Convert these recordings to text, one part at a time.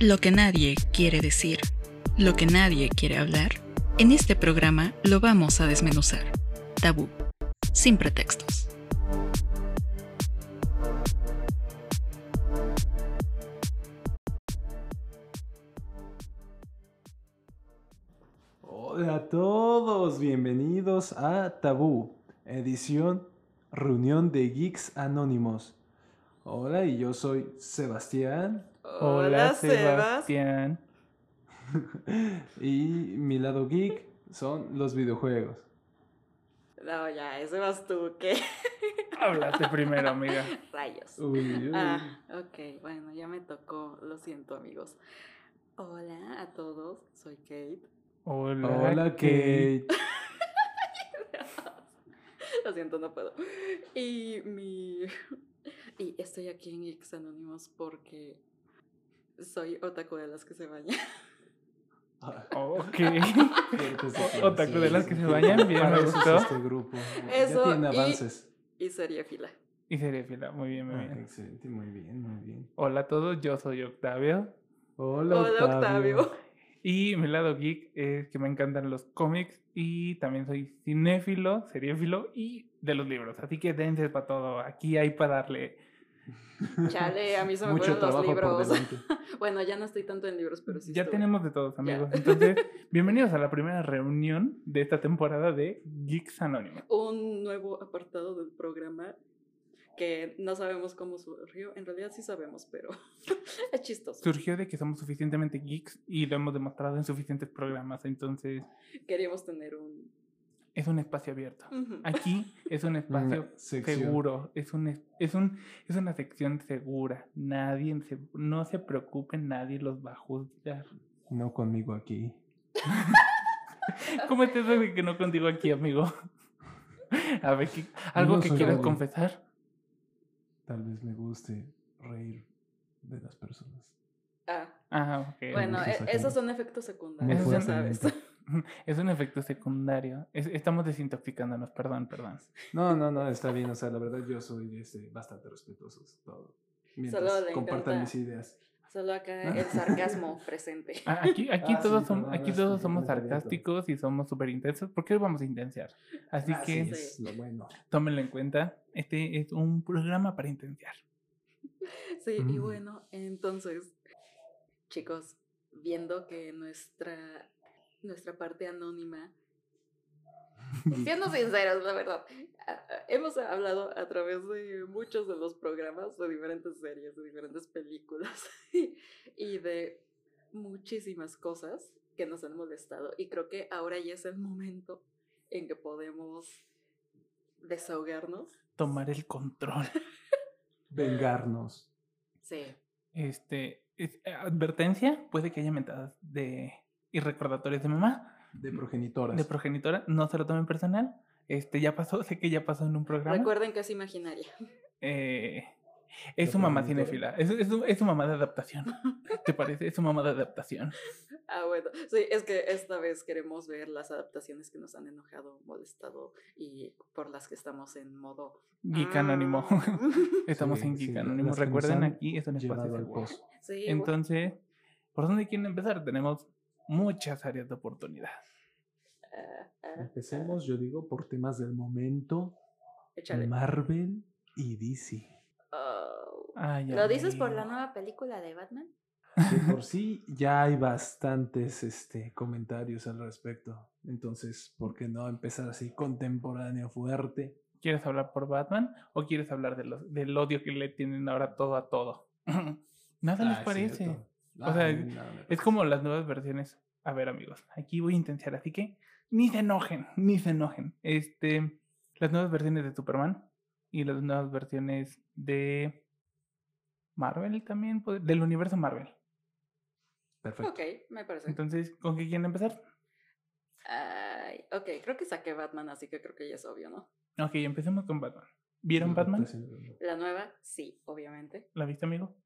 Lo que nadie quiere decir, lo que nadie quiere hablar, en este programa lo vamos a desmenuzar. Tabú, sin pretextos. Hola a todos, bienvenidos a Tabú, edición Reunión de Geeks Anónimos. Hola, y yo soy Sebastián. Hola, Sebastián. y mi lado geek son los videojuegos. No, ya, ese vas tú, ¿qué? Háblate primero, amiga. Rayos. Uy, uy. Ah, ok, bueno, ya me tocó, lo siento, amigos. Hola a todos, soy Kate. Hola, Hola, Kate. Lo siento, no puedo. Y mi. Y estoy aquí en Geeks Anónimos porque soy otaku de las que se bañan. Ok. Fuertes Otaku de las que se bañan, bien, Para me eso es gustó. este grupo. Eso ya tiene y- avances. Y sería fila. Y sería fila, muy bien, muy Ah, bien. excelente, muy bien, muy bien. Hola a todos, yo soy Octavio. Hola, Hola, Octavio. Y mi lado geek es que me encantan los cómics y también soy cinéfilo, seriéfilo y de los libros. Así que dense para todo. Aquí hay para darle. Chale, a mí se me Mucho fueron los libros. Bueno, ya no estoy tanto en libros, pero sí. Ya tenemos de todos, amigos. Entonces, bienvenidos a la primera reunión de esta temporada de Geeks Anónimos. un nuevo apartado del programa que no sabemos cómo surgió. En realidad sí sabemos, pero es chistoso. Surgió de que somos suficientemente geeks y lo hemos demostrado en suficientes programas. Entonces, Queríamos tener un... es un espacio abierto. Aquí es un espacio seguro, es un es, un es una sección segura. Nadie se, no se preocupen, nadie los va a juzgar. No conmigo aquí. ¿Cómo es eso de que no contigo aquí, amigo? A ver, ¿qué- algo no que quieras confesar. Tal vez me guste reír de las personas. Ah, Ah, ok. bueno, e- esos son efectos secundarios, ya sabes. Es un efecto secundario. Es- estamos desintoxicándonos, perdón, perdón. No, no, no, está bien. O sea, la verdad yo soy este, bastante respetuoso. Todo. Mientras Solo le compartan encanta- mis ideas. Solo acá el sarcasmo presente. Ah, Aquí, aquí Ah, sí, todos, somos, perdón, aquí todos somos sarcásticos y somos súper intensos. ¿Por qué hoy vamos a intensiar? Así Ah, que sí, es lo bueno. tómenlo en cuenta. Este es un programa para intensiar. Sí, y Mm. bueno, entonces, chicos, viendo que nuestra, nuestra parte anónima, siendo sinceros, la verdad, hemos hablado a través de muchos de los programas, de diferentes series, de diferentes películas y de muchísimas cosas que nos han molestado. Y creo que ahora ya es el momento en que podemos desahogarnos. Tomar el control. Vengarnos. Sí. Este, es- eh, advertencia, puede que haya mentadas de y recordatorios de mamá, De progenitoras. de progenitora, no se lo tomen personal. Este ya pasó, sé que ya pasó en un programa. Recuerden que es imaginaria. Eh, es ¿La su mamá cinéfila, es, es, su, es su mamá de adaptación. ¿Te parece? Es su mamá de adaptación. Ah, bueno. Sí, es que esta vez queremos ver las adaptaciones que nos han enojado, molestado y por las que estamos en modo. Geek Anónimo. "Ah". Estamos Sí, en Geek sí, Anónimo. Recuerden, aquí es un espacio seguro. Sí, Entonces, ¿por dónde quieren empezar? Tenemos muchas áreas de oportunidad. Empecemos, yo digo, por temas del momento. échale. Marvel y DC. Oh. Ay, ¿Lo dices por la nueva película de Batman? De por sí ya hay bastantes este, comentarios al respecto. Entonces, ¿por qué no empezar así contemporáneo, fuerte? ¿Quieres hablar por Batman o quieres hablar de los, del odio que le tienen ahora todo a todo? Nada les Ah, parece. cierto. O sea, no, Es como las nuevas versiones. A ver, amigos, aquí voy a intensiar, así que ni se enojen, ni se enojen. Este, las nuevas versiones de Superman y las nuevas versiones de Marvel también, del universo Marvel. Perfecto. Ok, me parece. Entonces, ¿con qué quieren empezar? Ay, ok, creo que saqué Batman, así que creo que ya es obvio, ¿no? Ok, empecemos con Batman. ¿Vieron Batman? La nueva, sí, obviamente. ¿La viste, amigo?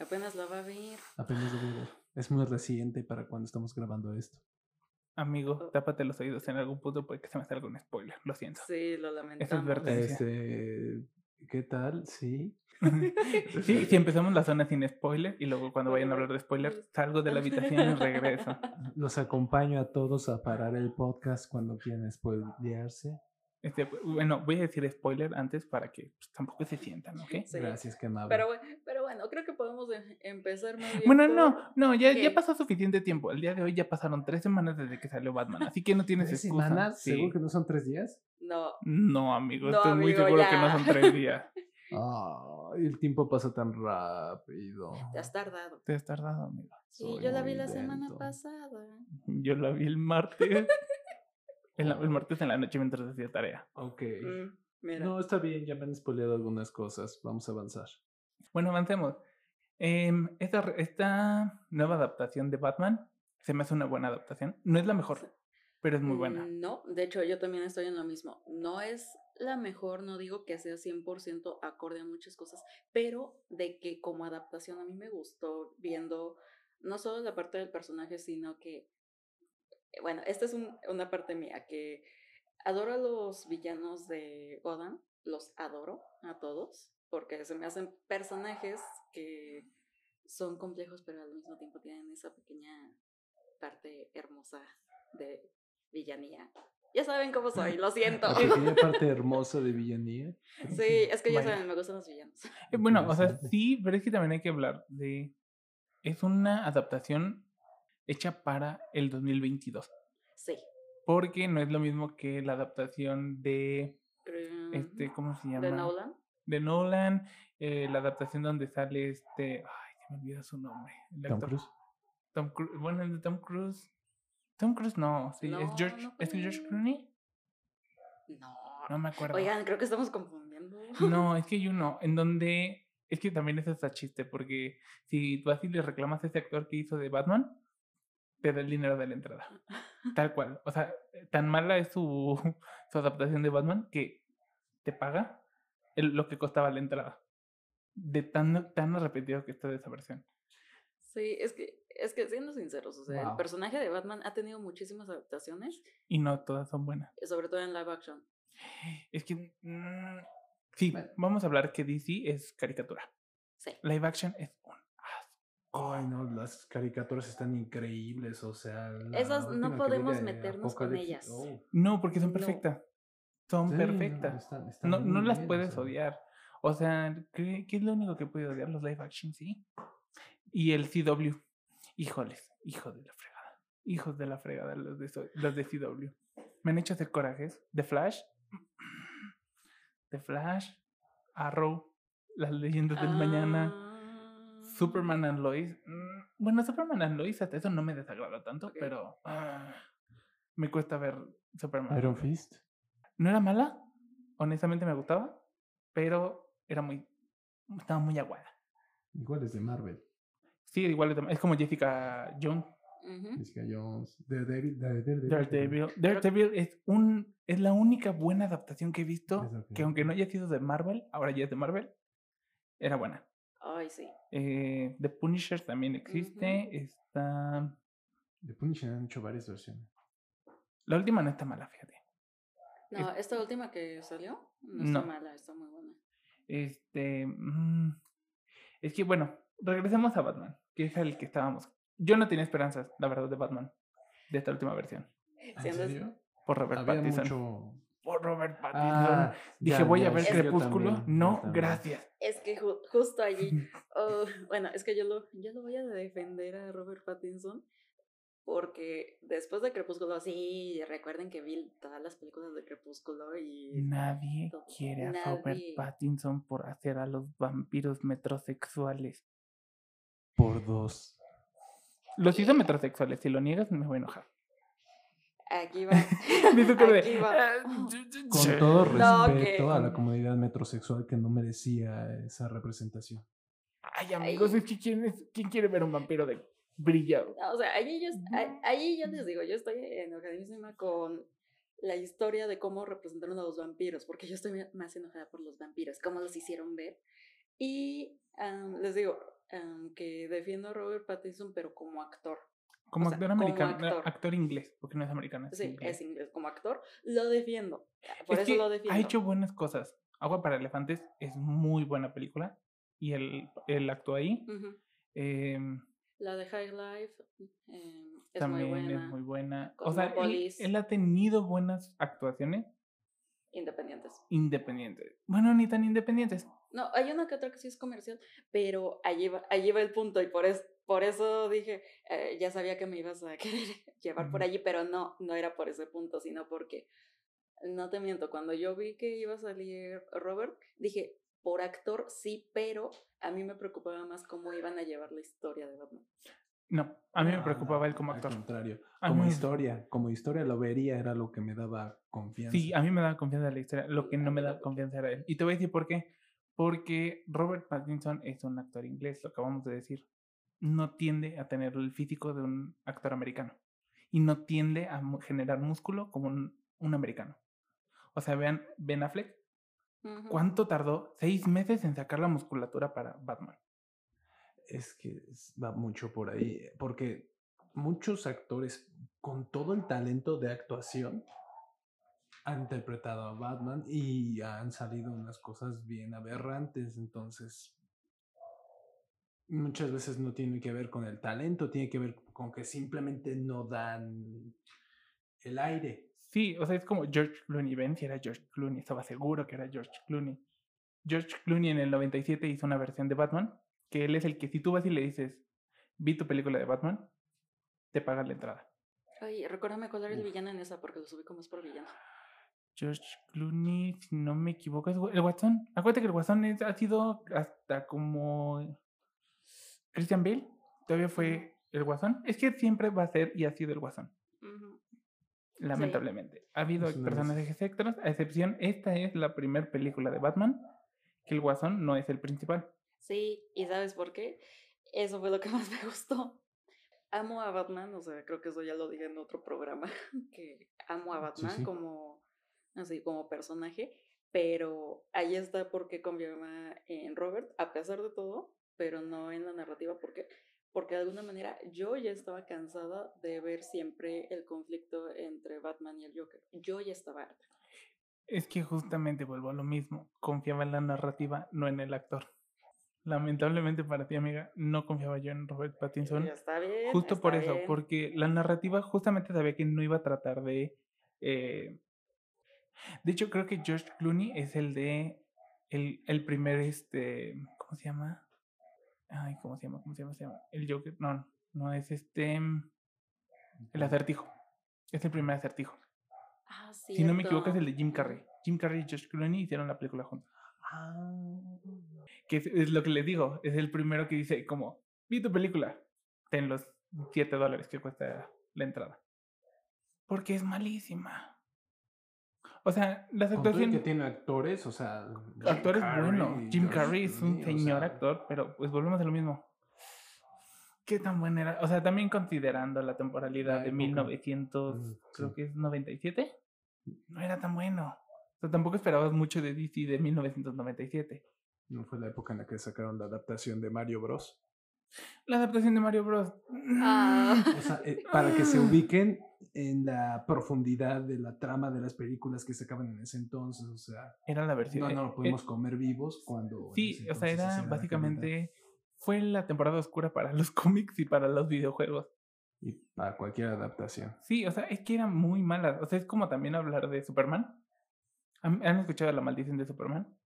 Apenas la va a ver. Apenas debo ver. Es muy reciente para cuando estamos grabando esto. Amigo, Oh. tápate los oídos en algún punto porque se me salga un spoiler. Lo siento. Sí, lo Es lamentamos. Este, ¿Qué tal? Sí. sí, si empezamos la zona sin spoiler y luego cuando vayan a hablar de spoiler, salgo de la habitación y regreso. Los acompaño a todos a parar el podcast cuando quieran spoilearse. Este, bueno, voy a decir spoiler antes para que pues, tampoco se sientan, ¿ok? Sí. Gracias, que amable. Pero, bu- pero bueno, creo que podemos em- empezar más bien Bueno, por- no, no, ya, ya pasó suficiente tiempo. El día de hoy ya pasaron tres semanas desde que salió Batman, así que no tienes ¿Tres excusa. semanas? Sí. ¿Seguro que no son tres días? No, No, amigo, No, estoy muy seguro que no ya. son tres días. Ay, el tiempo pasa tan rápido. te has tardado. Te has tardado, amigo. Sí, Soy yo la vi la semana pasada. Yo la vi el martes. En la- el martes en la noche mientras hacía tarea. Ok. Mm, mira. No, está bien, ya me han spoileado algunas cosas. Vamos a avanzar. Bueno, avancemos. Em, esta, esta nueva adaptación de Batman se me hace una buena adaptación. No es la mejor, pero es muy buena. Mm, No, de hecho yo también estoy en lo mismo. No es la mejor, no digo que sea 100% acorde a muchas cosas, pero de que como adaptación a mí me gustó viendo no solo la parte del personaje, sino que, eh, bueno, esta es un- una parte mía, que adoro a los villanos de Gotham, los adoro a todos, porque se me hacen personajes que son complejos, pero al mismo tiempo tienen esa pequeña parte hermosa de villanía. Ya saben cómo soy, lo siento. La pequeña parte hermosa de villanía. Sí, es que ya Vaya. saben, me gustan los villanos. Eh, Bueno, o sea, sí, pero es que también hay que hablar de... Es una adaptación hecha para el 2022. Sí. Porque no es lo mismo que la adaptación de... Este, ¿Cómo se llama? de Nolan. de Nolan, eh, la adaptación donde sale este, ay, se me olvida su nombre. el Tom actor. Cruise. Tom Cruise, bueno, el de Tom Cruise. Tom Cruise no, sí, es George, no ¿es George. Clooney? No. No me acuerdo. Oigan, creo que estamos confundiendo. No, es que hay uno en donde, es que también es hasta chiste, porque si tú así le reclamas a ese actor que hizo de Batman, te da el dinero de la entrada. Tal cual. O sea, tan mala es su, su adaptación de Batman que te paga el- lo que costaba la entrada. De tan, tan repetido que está de esa versión. Sí, es que, es que siendo sinceros, o sea, el Wow. personaje de Batman ha tenido muchísimas adaptaciones, Y no todas son buenas. sobre todo en live action. Es que. mm, sí, vamos a hablar que DC es caricatura. Sí. Live action es un. Ay, no, las caricaturas están increíbles, o sea. Esas no vi podemos de meternos con ellas. oh, No, porque son No. perfectas. Son sí, no, perfectas. están- están No, no las bien, o puedes sea. odiar. O sea, ¿qué, qué es lo único que puede odiar? Los live action, sí. Y el CW. Híjoles, hijos de la fregada. Hijos de la fregada, los de, so- los de CW. Me han hecho hacer corajes. The Flash. The Flash. Arrow. Las leyendas del mañana. Superman and Lois. mm, Bueno, Superman and Lois, hasta eso no me desagrada tanto, pero ah, me cuesta ver Superman. Iron. Fist. No era mala, honestamente me gustaba, pero era muy. Estaba muy aguada. Igual es de Marvel. Sí, igual es, de- es como Jessica Jones. Jessica Jones. Daredevil. Daredevil. Daredevil. Daredevil es, un, es la única buena adaptación que he visto, que aunque no haya sido de Marvel, ahora ya es de Marvel, era buena. Ay, sí. Eh, The Punisher también existe. Está. De Punisher han hecho varias versiones. La última no está mala, fíjate. No, esta última que salió no No. está mala, está muy buena. Este. mm, es que, bueno, regresemos a Batman, que es el que estábamos. Yo no tenía esperanzas, la verdad, de Batman, de esta última versión. ¿En Siendo- serio? Por Robert Había Pattinson. mucho. Robert Pattinson. Ah, Dije, ya, voy ya, a ver Crepúsculo. también, no, gracias. Es que ju- justo allí, oh, bueno, es que yo lo, yo lo voy a defender a Robert Pattinson porque después de Crepúsculo, sí, recuerden que vi todas las películas de Crepúsculo y Nadie todo- quiere a Robert. Pattinson por hacer a los vampiros metrosexuales. Por dos. Los hizo metrosexuales. Si lo niegas, me voy a enojar. Aquí va. Aquí va. "Ah, Con todo No, respeto a la comunidad metrosexual que no merecía esa representación. Ay, amigos, es que ¿quién, es- ¿quién quiere ver un vampiro de brillado? No, o sea, allí yo, a- allí yo les digo, yo estoy enojadísima con la historia de cómo representaron a los vampiros, porque yo estoy más enojada por los vampiros, cómo los hicieron ver. Y am, les digo am, que defiendo a Robert Pattinson, pero como actor. Como O sea, actor americano, no, actor. actor inglés, porque no es americano. Es Sí, inglés. es inglés. Como actor, lo defiendo. Por Es eso que lo defiendo. ha hecho buenas cosas. Agua para Elefantes es muy buena película y él, él actuó ahí. Em, La de High Life eh, es también muy buena. es muy buena. O sea, él, ha tenido buenas actuaciones Independientes. independientes. Bueno, ni tan independientes. No, hay una que otra que sí es comercial, pero allí va, allí va el punto y por, es, por eso dije, eh, ya sabía que me ibas a querer llevar por allí, pero no, no era por ese punto, sino porque, no te miento, cuando yo vi que iba a salir Robert, dije, por actor sí, pero a mí me preocupaba más cómo iban a llevar la historia de Batman. No, a mí me No, preocupaba no, él como al actor. contrario. A Como mí- historia, como historia lo vería, era lo que me daba confianza. Sí, a mí me da confianza la historia. Lo que no me da confianza era él. Y te voy a decir por qué. Porque Robert Pattinson es un actor inglés, lo acabamos de decir. No tiende a tener el físico de un actor americano. Y no tiende a generar músculo como un, un americano. O sea, vean Ben Affleck. ¿Cuánto tardó? Seis meses en sacar la musculatura para Batman. Es que va mucho por ahí, porque muchos actores con todo el talento de actuación han interpretado a Batman y han salido unas cosas bien aberrantes, entonces muchas veces no tiene que ver con el talento, tiene que ver con que simplemente no dan el aire. Sí, o sea, es como George Clooney. Ven si era George Clooney. Estaba seguro que era George Clooney. George Clooney en el 97 hizo una versión de Batman, que él es el que si tú vas y le dices, vi tu película de Batman, te pagan la entrada. Ay, recuérdame cuál era el Uf. villano en esa, porque lo subí como es por villano. George Clooney, si no me equivoco, es el Guasón. Acuérdate que el Guasón es- ha sido hasta como Christian Bale. Todavía fue el Guasón. Es que siempre va a ser y ha sido el Guasón. Lamentablemente. Ha habido de personajes extras, a excepción, esta es la primera película de Batman, que el Guasón no es el principal. Sí, ¿y sabes por qué? Eso fue lo que más me gustó. Amo a Batman, o sea, creo que eso ya lo dije en otro programa, que amo a Sí, Batman sí. como así como personaje, pero ahí está porque confiaba en Robert, a pesar de todo, pero no en la narrativa, porque porque de alguna manera yo ya estaba cansada de ver siempre el conflicto entre Batman y el Joker. Yo ya estaba harta. Es que justamente vuelvo a lo mismo. Confiaba en la narrativa, no en el actor. Lamentablemente para ti, amiga, no confiaba yo en Robert Pattinson. Ya está bien. Justo por eso, bien. porque la narrativa justamente sabía que no iba a tratar de... eh, De hecho, creo que George Clooney es el de... El, el primer, este... ¿Cómo se llama? Ay, ¿cómo se llama? ¿Cómo se llama? Se llama? El Joker. No, no es este... El acertijo. Es el primer acertijo. Ah, Si no me equivoco, es el de. Jim Carrey. Jim Carrey y George Clooney hicieron la película juntos. Ah, Que es, es lo que les digo. Es el primero que dice como, vi tu película. Ten los 7 dólares que cuesta la entrada. Porque es malísima. O sea, las con todo el que actuaciones... tiene actores, o sea, Jim Actores bueno. Jim Carrey es un Clooney, o señor sea, actor, pero pues volvemos a lo mismo. ¿Qué tan buena era? O sea, también considerando la temporalidad La de época. 1900, Mm, creo sí. que es 97, no era tan bueno. O sea, tampoco esperabas mucho de DC de 1997. No fue la época en la que sacaron la adaptación de Mario Bros. La adaptación de Mario Bros. Ah. O sea, eh, para que se ubiquen en la profundidad de la trama de las películas que sacaban en ese entonces, o sea, Era la versión. no, eh, no lo eh, pudimos comer vivos cuando... Sí, o sea, era básicamente. Fue la temporada oscura para los cómics y para los videojuegos. Y para cualquier adaptación. Sí, o sea, es que era muy mala. O sea, es como también hablar de Superman. ¿Han, han escuchado la maldición de Superman?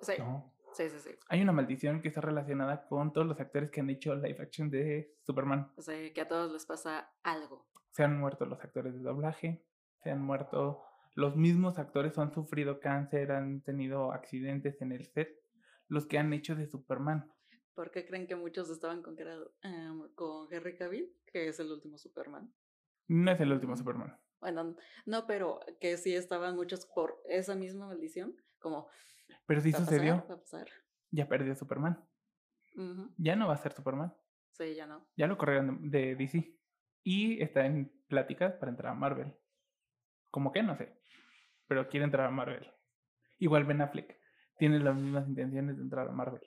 Sí, ¿no? sí, sí, sí. Hay una maldición que está relacionada con todos los actores que han hecho live action de Superman. O sea, que a todos les pasa algo. Se han muerto los actores de doblaje, se han muerto los mismos actores, han sufrido cáncer, han tenido accidentes en el set, los que han hecho de Superman. ¿Por qué creen que muchos estaban con, em, con Henry Cavill, que es el último Superman? No es el último Superman. Bueno, no, pero que sí estaban muchos por esa misma maldición, como Pero sí sucedió, ¿Va a pasar? ya perdió Superman. Ya no va a ser Superman. Sí, ya no. Ya lo corrieron de, de DC. Y está en pláticas para entrar a Marvel. Como que no sé. Pero quiere entrar a Marvel. Igual Ben Affleck. Tiene las mismas intenciones de entrar a Marvel.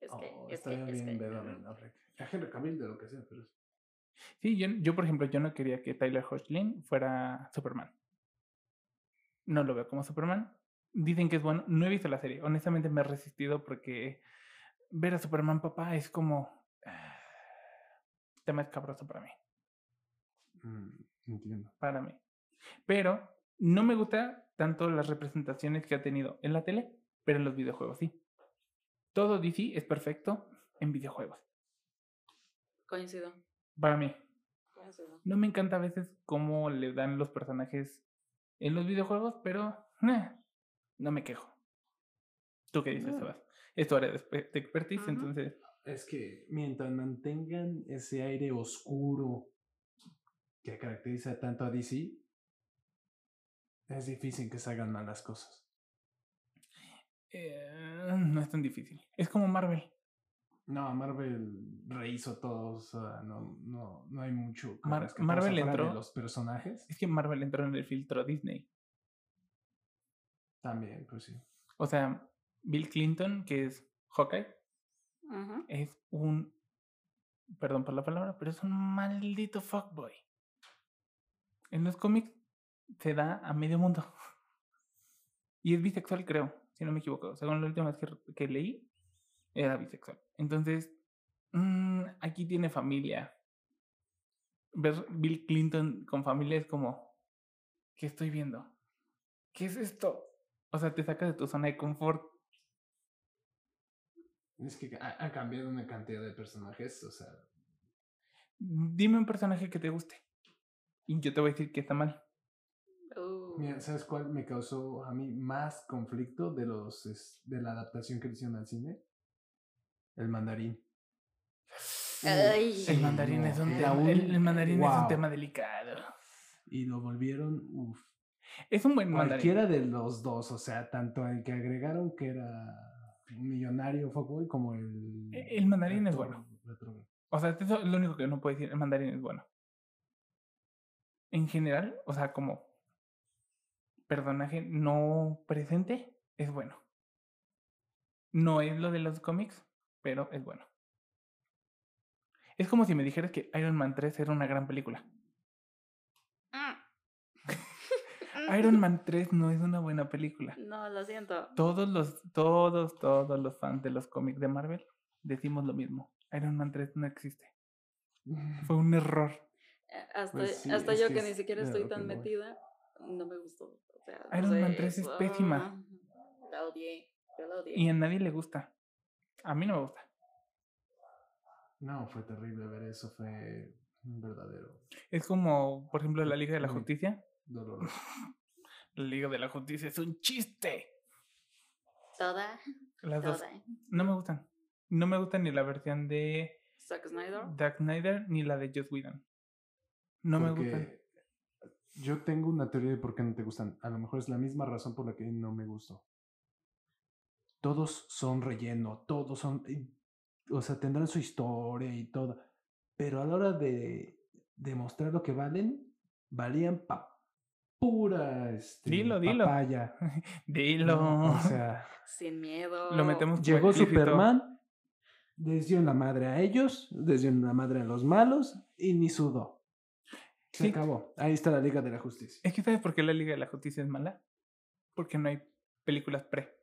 Es que, Oh, es que, es bien que, ver a Ben Affleck. A Henry Cavill de lo que sea, pero... Sí, yo, yo por ejemplo, yo no quería que Tyler Hoechlin fuera Superman. No lo veo como Superman. Dicen que es bueno. No he visto la serie. Honestamente me he resistido porque ver a Superman papá es como... tema escabroso para mí. Mm, entiendo. Para mí. Pero no me gusta tanto las representaciones que ha tenido en la tele, pero en los videojuegos sí. Todo DC es perfecto en videojuegos. Coincido. Para mí. Coincido. No me encanta a veces cómo le dan los personajes en los videojuegos, pero eh, no me quejo. ¿Tú qué dices, No. Sebas? Es tu área de expe- de expertise, entonces Es que mientras mantengan ese aire oscuro que caracteriza tanto a DC, es difícil que salgan mal las cosas. eh, no es tan difícil. Es como Marvel. No, Marvel rehizo todo, o sea, no, no, no hay mucho. Marvel de entró- los personajes Es que Marvel entró en el filtro Disney. también, pues sí. O sea, Bill Clinton, que es Hawkeye, Es un. Perdón por la palabra, pero es un maldito fuckboy. En los cómics se da a medio mundo. Y es bisexual, creo, si no me equivoco. Según la última vez que, que leí, era bisexual. Entonces, mm, aquí tiene familia. Ver Bill Clinton con familia es como. ¿Qué estoy viendo? ¿Qué es esto? O sea, te saca de tu zona de confort. Es que ha, ha cambiado una cantidad de personajes, o sea, Dime un personaje que te guste. Y yo te voy a decir que está mal. Uh, mira, ¿sabes cuál me causó a mí más conflicto de los es- de la adaptación que le hicieron al cine? El mandarín. Ay. El mandarín es un tema, un- el, el mandarín es un tema delicado. Y lo volvieron, uff. Es un buen mandarín. Cualquiera de los dos, o sea, tanto el que agregaron que era millonario fuckboy como el... E- el mandarín es bueno. O sea, eso es lo único que no puedo decir. El mandarín es bueno. En general, o sea, como personaje no presente, es bueno. No es lo de los cómics, pero es bueno. Es como si me dijeras que Iron Man 3 era una gran película. Mm. Iron Man 3 no es una buena película. No, lo siento. Todos los, todos, todos los fans de los cómics de Marvel decimos lo mismo. Iron Man 3 no existe. Fue un error. Eh, Hasta, Pues sí, hasta yo que ni siquiera estoy tan voy. metida, no me gustó. O sea, no Iron Man sé, 3 es ah, pésima. La odié. Yo la odié. Y a nadie le gusta. A mí no me gusta. No, fue terrible ver eso, fue un verdadero Es como, por ejemplo, la Liga de la La Liga de la Justicia es un chiste. Toda. Las dos. Toda. No me gustan. No me gusta ni la versión de Zack Snyder. Zack Snyder ni la de Joss Whedon. No me gustan. Porque Yo tengo una teoría de por qué no te gustan. A lo mejor es la misma razón por la que no me gustó. Todos son relleno, todos son. y- O sea, tendrán su historia y todo. Pero a la hora de demostrar lo que valen, valían pa pura este, Dilo, dilo. papaya. Dilo. ¿no? O sea, Sin miedo. Lo metemos llegó explícito. Superman, les dio la madre a ellos, les dio la madre a los malos y ni sudó. Se Sí. acabó. Ahí está la Liga de la Justicia. Es que ¿sabes por qué la Liga de la Justicia es mala? Porque no hay películas pre.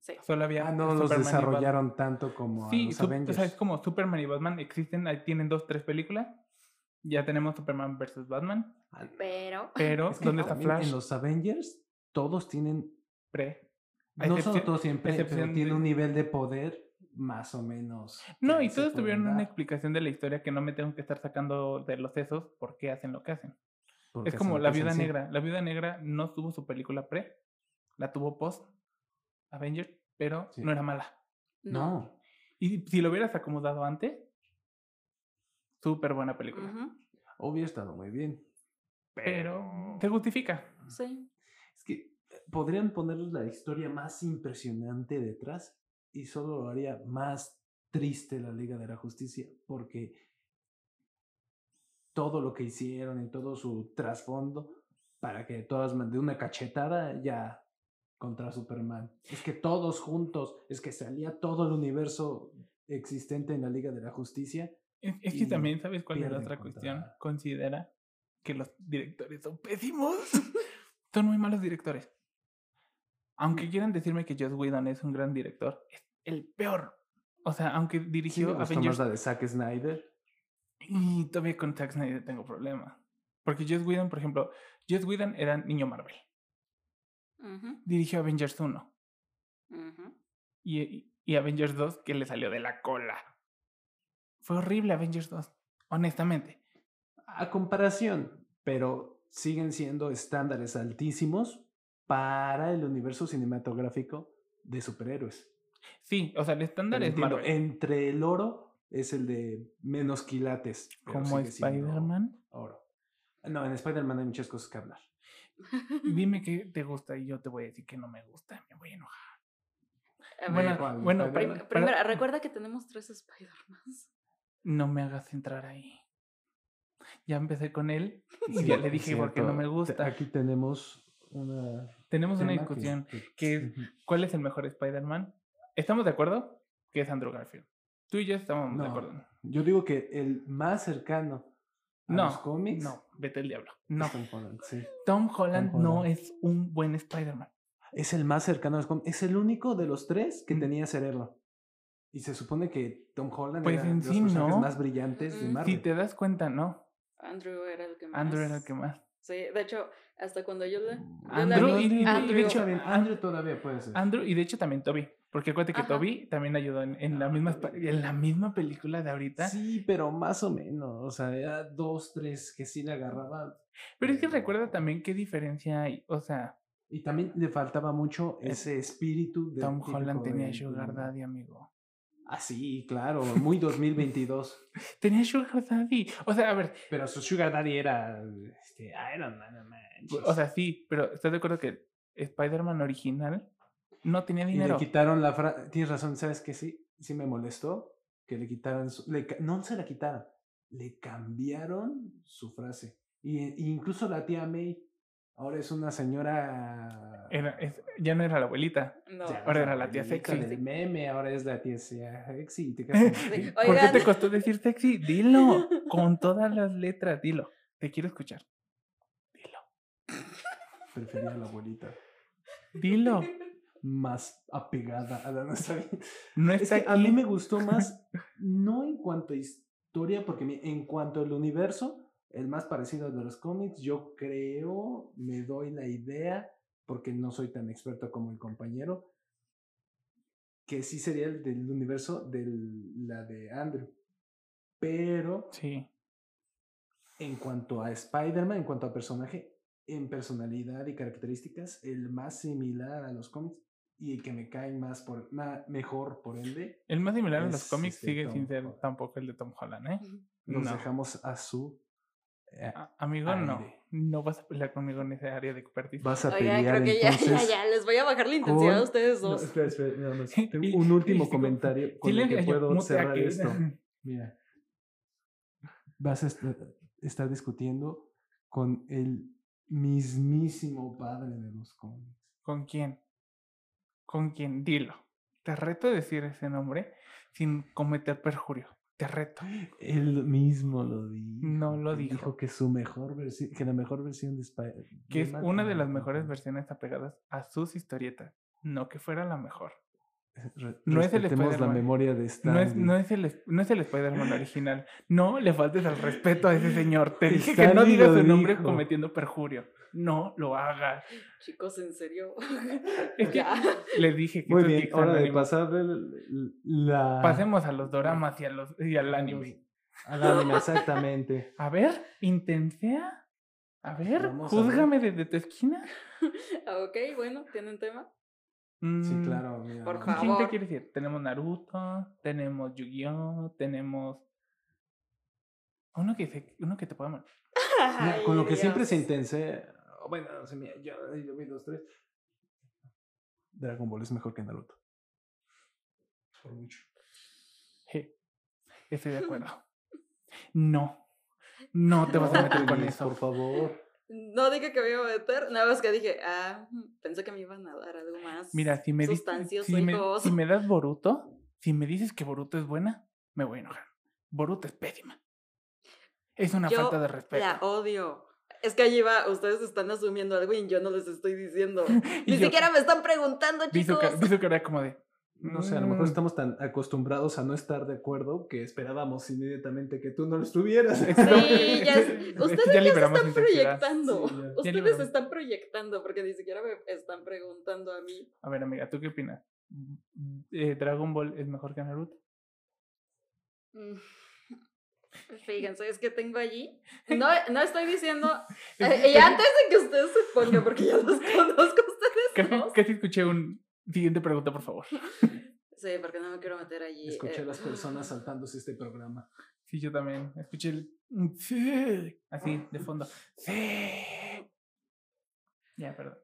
Sí. Solo había Ah, no los Superman Batman. desarrollaron tanto como a Sí, los su- o Avengers. sea, es como Superman y Batman existen, ahí tienen dos, tres películas. Ya tenemos Superman versus Batman. Pero. Pero, es que ¿dónde está Flash? En los Avengers, todos tienen. Pre. A No solo todos tienen, pre, pero tienen de- un nivel de poder más o menos. No, y todos tuvieron una explicación de la historia que no me tengo que estar sacando de los sesos por qué hacen lo que hacen. porque Es como La Viuda. Negra. La Viuda Negra no tuvo su película pre, la tuvo post Avengers, pero Sí. no era mala. No. Y si lo hubieras acomodado antes, súper buena película. Ujú, Hubiera estado muy bien. Pero se justifica. Sí. Es que eh, podrían ponerles la historia más impresionante detrás y solo lo haría más triste la Liga de la Justicia porque todo lo que hicieron y todo su trasfondo para que todas de una cachetada ya contra Superman. Es que todos juntos, es que salía todo el universo existente en la Liga de la Justicia. Es, es que también, ¿sabes cuál es la otra cuestión? Considera que los directores son pésimos. son muy malos directores. Aunque quieran decirme que Joss Whedon es un gran director, es el peor. O sea, aunque Sí, me dirigió más Avengers la de Zack Snyder. y todavía con Zack Snyder tengo problema. Porque Joss Whedon, por ejemplo, Joss Whedon era niño Marvel. Ujú, Dirigió Avengers 1 ujú. y, y- y Avengers 2 que le salió de la cola. Fue horrible Avengers 2, honestamente. A comparación, pero siguen siendo estándares altísimos para el universo cinematográfico de superhéroes. Sí, o sea, el estándar Pero es entiendo, entre el oro es el de menos quilates. Como Spider-Man. Oro. No, en Spider-Man hay muchas cosas que hablar. Dime qué te gusta y yo te voy a decir que no me gusta. Me voy a enojar. A Bueno, bueno, primero, recuerda que tenemos tres Spider-Mans. No me hagas entrar ahí. Ya empecé con él y Sí, ya le dije porque no me gusta. Aquí tenemos una. Tenemos una discusión. que- que es- Ujú. ¿Cuál es el mejor Spider-Man? ¿Estamos de acuerdo? Que es Andrew Garfield. Tú y yo estamos de acuerdo. Yo digo que el más cercano a No, los cómics. no, vete el diablo. No, Tom Holland, sí. Tom Holland no Holland. es un buen Spider-Man. Es el más cercano a los cómics. Es el único de los tres que Mm. tenía cerebro. Y se supone que Tom Holland Pues era en de los sí, personajes no. más brillantes de. Marvel. Si te das cuenta, no. Andrew era el que más. Andrew era el que más. Sí, de hecho, hasta cuando yo le. yo Andrew vi- y- de Andrew- hecho- bien, Andrew todavía puede ser. Andrew y de hecho también Toby. Porque acuérdate que Ajá. Toby también ayudó en, en la misma, en la misma película de ahorita. Sí, pero más o menos. O sea, era dos, tres que sí le agarraba. Pero es que recuerda también qué diferencia hay. O sea, Y también le faltaba mucho ese espíritu de. Tom Holland tenía de- Sugar de- Daddy, amigo. Ah, sí, claro. Muy 2022. Tenía Sugar Daddy. O sea, a ver, pero su Sugar Daddy era. Este, Iron Man, no o sea, sí, pero ¿estás de acuerdo que Spider-Man original no tenía Y le dinero? quitaron la frase. Tienes razón, ¿sabes qué? Sí, sí me molestó que le quitaran. Su... le No se la quitaron, le cambiaron su frase. Y, y incluso la tía May ahora es una señora. Era- es- ya no era la abuelita. No. Ya, ahora era la tía sexy. del meme, ahora es la tía sexy. te Sí. ¿Por qué te costó decir sexy? Dilo, con todas las letras, dilo. Te quiero escuchar. Dilo, Prefería a la abuelita dilo. más apegada a la nuestra vida. No Es que a mí me gustó más, no en cuanto a historia, porque en cuanto al universo, el más parecido de los cómics, yo creo, me doy la idea, porque no soy tan experto como el compañero, que sí sería el del universo de la de Andrew. Pero Sí. en cuanto a Spider-Man, en cuanto a personaje, en personalidad y características, el más similar a los cómics y el que me cae más por, mejor por ende, El más similar en los cómics este, sigue Tom sin ser Holland. tampoco el de Tom Holland, ¿eh? nos No. dejamos a su... eh, Amigo, no. Aire. No vas a pelear conmigo en ese área de expertise. vas a Oiga, pelear creo que ya, entonces... ya, ya, les voy a bajar la intensidad a ustedes No, dos. espera, espera, nada más. Y- Tengo un último comentario con el que puedo cerrar que- esto. Mira, vas a est- estar discutiendo con el mismísimo padre de los cómics. ¿Con quién? ¿Con quién? Dilo. Te reto a decir ese nombre sin cometer perjurio. Te reto. Él mismo lo dijo. No lo dijo. Dijo que su mejor versión, que la mejor versión de Spider. Que es una de las mejores versiones apegadas a sus historietas. No que fuera la mejor. No es el la Spider-Man. memoria de Stan No es, no, es el, no es el Spider-Man original. No le faltes al respeto a ese señor. Te dije que no digas lo su nombre dijo. cometiendo perjurio. No lo hagas. Chicos, en serio. Es que Ya. le dije que Muy bien, hora de pasar la... Pasemos a los doramas y, a los, y al anime. Al anime, exactamente. A ver, intensea. A ver, Vamos a ver. júzgame desde tu esquina. Ah, ok, bueno, ¿tienen tema? Sí, Mm, claro. mira, Por. ¿Con quién te favor. quieres ir? Tenemos Naruto, tenemos Yu-Gi-Oh, tenemos. Uno que, se- uno que te pueda. Mira, con lo que siempre se Dios. intensé. Bueno, no sé, mira, yo, yo vi dos, tres. Dragon Ball es mejor que Naruto. Por mucho. Sí, estoy de acuerdo. No, no te vas a meter con eso. Por favor. No dije que me iba a meter, nada más que dije, ah, pensé que me iban a dar algo más. Mira, si me, Sustancioso, si, me, si me das Boruto, si me dices que Boruto es buena, me voy a enojar. Boruto es pésima. Es una Yo falta de respeto. La odio. Es que allí va, ustedes están asumiendo algo y yo no les estoy diciendo. Ni yo- siquiera me están preguntando, Vi su, chicos. vi su cara como de. No sé, a lo mejor "Mm". estamos tan acostumbrados a no estar de acuerdo que esperábamos inmediatamente que tú no lo estuvieras. Sí, ya, ustedes ya ya, se liberamos están proyectando. Sí, ya. Ya ustedes se están proyectando porque ni siquiera me están preguntando a mí. A ver, amiga, ¿tú qué opinas? Eh, ¿Dragon Ball es mejor que Naruto? Mm. Fíjense, es que tengo allí. No, no estoy diciendo. Eh, y antes de que ustedes se pongan, porque ya los conozco a ustedes. Casi, casi escuché un siguiente pregunta, por favor. Sí, porque no me quiero meter allí. Escuché eh, a las personas saltándose este programa. Sí, yo también. Escuché el sí, así de fondo. Sí. Ya, perdón.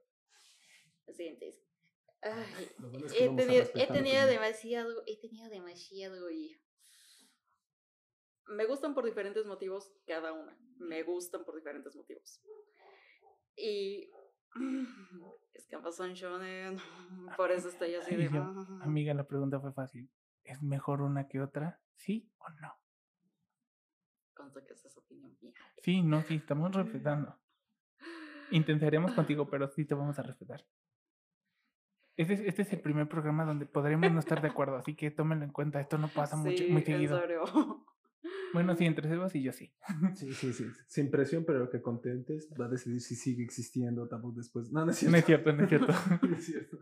Ay, Lo bueno es que he tenido, he demasiado, he tenido demasiado y me gustan por diferentes motivos cada una. Me gustan por diferentes motivos. Y es que ambas son shonen, por eso estoy así de yo, Amiga, la pregunta fue fácil. ¿Es mejor una que otra? ¿Sí o no? Consta que esa es opinión mía. Sí, no, sí, estamos respetando. Intentaremos contigo, pero sí te vamos a respetar. Este es, este es el primer programa donde podremos no estar de acuerdo, así que tómenlo en cuenta. Esto no pasa mucho, muy en seguido. serio. Bueno, sí, entre Sebas y yo sí. Sí, sí, sí. Sin presión, pero que contentes va a decidir si sigue existiendo Tabú después. No, no es cierto. No es cierto, no es cierto. No es cierto.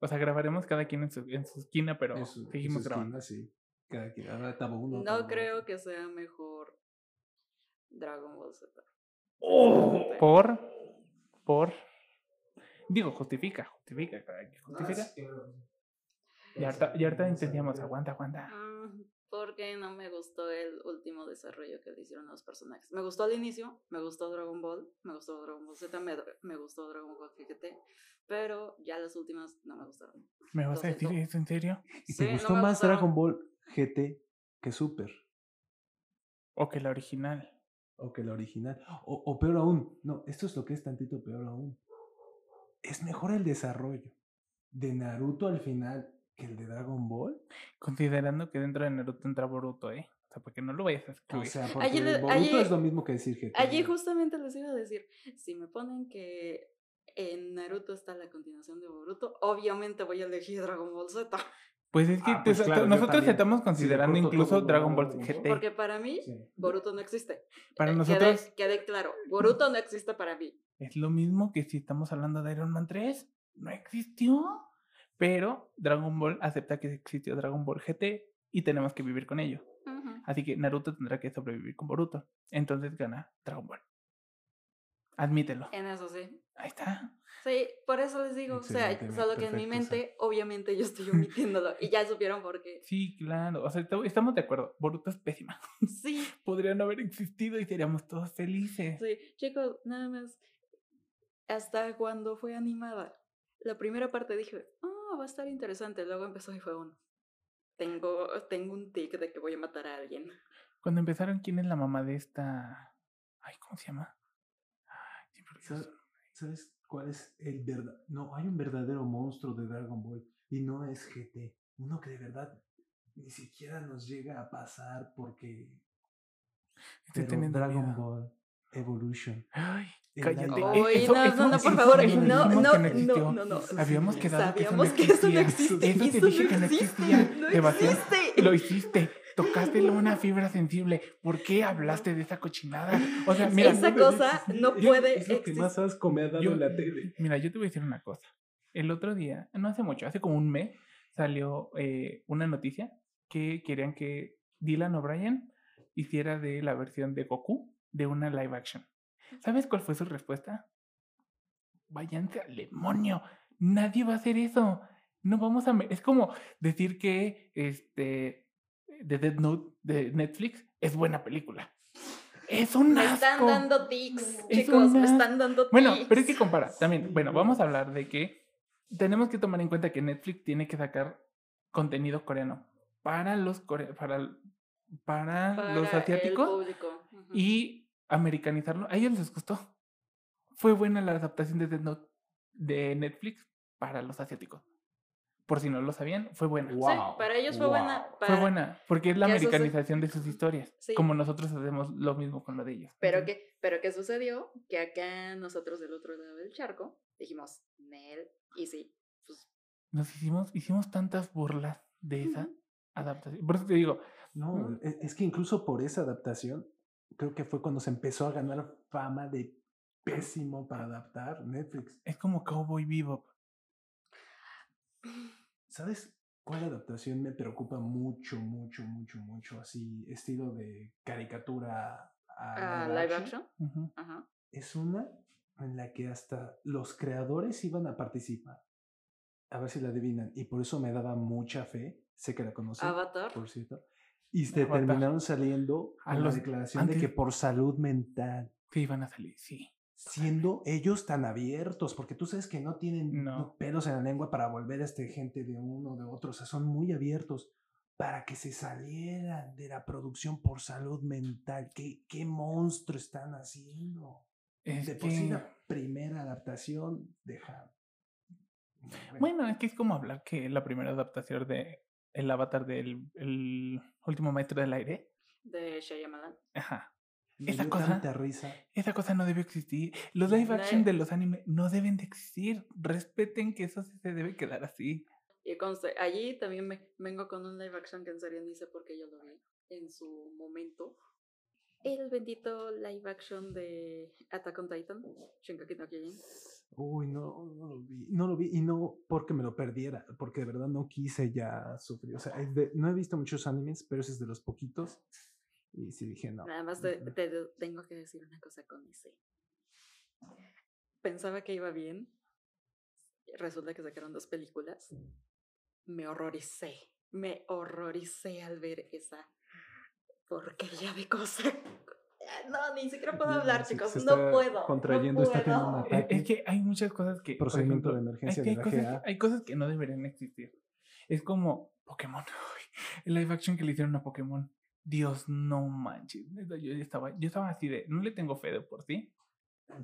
O sea, grabaremos cada quien en su, en su esquina, pero En su- en seguimos su grabando. esquina, sí. Cada quien. Ahora Tabú uno. No Tabú creo que sea mejor Dragon Ball Z. Oh, por, por. Digo, justifica, justifica, caray, No, justifica. sí, claro. Y ahorita, entendíamos, aguanta, aguanta. Mm, Porque no me gustó el último desarrollo que le hicieron a los personajes. Me gustó al inicio, me gustó Dragon Ball, me gustó Dragon Ball Z, me, me gustó Dragon Ball GT, pero ya las últimas no me gustaron. ¿Me vas a decir eso en serio? ¿Y Sí, te gustó más gustaron. Dragon Ball GT que Super? O que la original. O que la original. O, o peor aún. No, esto es lo que es tantito peor aún. Es mejor el desarrollo de Naruto al final que el de Dragon Ball. Considerando que dentro de Naruto entra Boruto, ¿eh? O sea, porque no lo vayas a O excluir. sea, porque Allí Boruto allí- es lo mismo que decir GT. Allí justamente les iba a decir, si me ponen que en Naruto está la continuación de Boruto, obviamente voy a elegir Dragon Ball Z. Pues es que Ah, te- pues claro, nosotros estamos considerando corto incluso todo Dragon Ball GT. Porque para mí, Sí. Boruto no existe. Para Eh, nosotros quede claro, Boruto no existe para mí. es lo mismo que si estamos hablando de Iron Man 3. No existió. Pero Dragon Ball acepta que existió Dragon Ball GT y tenemos que vivir con ello. Así que Naruto tendrá que sobrevivir con Boruto. Entonces gana Dragon Ball. Admítelo. En eso sí. Ahí está. Sí, por eso les digo, o sea, solo que en mi mente, obviamente yo estoy omitiéndolo y ya supieron por qué. Sí, claro. O sea, esta- estamos de acuerdo. Boruto es pésima. Sí, Podría no haber existido y seríamos todos felices. sí, chicos, nada más. Hasta cuando fue animada, la primera parte dije, oh, va a estar interesante. Luego empezó y fue un. Tengo, tengo un tic de que voy a matar a alguien. Cuando empezaron, ¿quién es la mamá de esta? Ay, ¿cómo se llama? Ay, siempre ¿Sabes, cuál es el verdad? No, hay un verdadero monstruo de Dragon Ball y no es GT. Uno que de verdad ni siquiera nos llega a pasar porque Estoy pero teniendo Dragon miedo. Ball Evolution. Ay, cállate. Oye, no, no, no, por favor, no, no, no, no, no. Habíamos quedado que eso no Sabíamos que eso no existía. existe. Eso te dije que no existía. No Sebastián. Lo hiciste. Tocaste una fibra sensible. ¿Por qué hablaste de esa cochinada? O sea, mira, Esa cosa no puede Es lo que más asco me ha dado Yo- en la tele. Mira, yo te voy a decir una cosa. El otro día, no hace mucho, hace como un mes, salió eh, una noticia que querían que Dylan O'Brien hiciera de la versión de Goku de una live action. ¿Sabes cuál fue su respuesta? Váyanse al demonio. Nadie va a hacer eso. No vamos a... me- Es como decir que este de Dead Note de Netflix es buena película. Es un Me están asco. dando tics, Es chicos, me una- están dando tics. Bueno, pero es que compara. También, bueno, vamos a hablar de que tenemos que tomar en cuenta que Netflix tiene que sacar contenido coreano para los core- para, para, Para los el asiáticos y americanizarlo. A ellos les gustó. Fue buena la adaptación de Death Note de Netflix para los asiáticos. por si no lo sabían, fue buena. Wow. Sí, para ellos fue buena. para- Fue buena, porque es la americanización de sus historias. Sí. Como nosotros hacemos lo mismo con lo de ellos. Pero que, pero ¿qué sucedió? Que acá nosotros del otro lado del charco dijimos, Nel, y sí, pues Nos hicimos, hicimos tantas burlas de esa adaptación. Por eso te digo, No, ¿no? e- es que incluso por esa adaptación, creo que fue cuando se empezó a ganar fama de pésimo para adaptar Netflix. es como Cowboy Bebop. ¿Sabes cuál adaptación me preocupa mucho, mucho, mucho, mucho? Así, estilo de caricatura a a live live action. action. Ujú. Ajá. Es una en la que hasta los creadores iban a participar. A ver si la adivinan. Y por eso me daba mucha fe. Sé que la conocen, Avatar. por cierto. Y se terminaron saliendo A con los- la declaración de antes- que por salud mental. Sí, iban a salir, sí. Siendo ellos tan abiertos, porque tú sabes que no tienen No. pelos en la lengua para volver a este gente de uno o de otro. O sea, son muy abiertos para que se salieran de la producción por salud mental. ¿Qué, qué monstruo están haciendo? Es de por sí que- la primera adaptación deja. Bueno, es que es como hablar que la primera adaptación de el avatar del el último maestro del aire. De Shyamalan. Ajá. me esa cosa- risa. Esa cosa no debe existir. Los live action de los animes no deben de existir. Respeten que eso sí se debe quedar así. Y conste, allí también me vengo con un live action que en serio ni sé por qué yo lo vi en su momento. El bendito live action de Attack on Titan, Shinkaki no Kyojin. Uy, no, no lo vi. No lo vi y no porque me lo perdiera, porque de verdad no quise ya sufrir. O sea, es de- no he visto muchos animes, pero ese es de los poquitos. Y sí dije, no. Nada más te, tengo que decir una cosa con ese. Pensaba que iba bien. Resulta que sacaron dos películas. Me horroricé. Me horroricé al ver esa porquería de cosa. No, ni siquiera puedo hablar, se- chicos. se no está puedo. contrayendo, no está teniendo puedo. una- Eh, Ataque. Es que hay muchas cosas que. Procedimiento de emergencia es que de hay, la cosas, GA. hay cosas que no deberían existir. Es como Pokémon. El live action que le hicieron a Pokémon. Dios, no manches. Yo, estaba, yo estaba así de. No le tengo fe de por sí.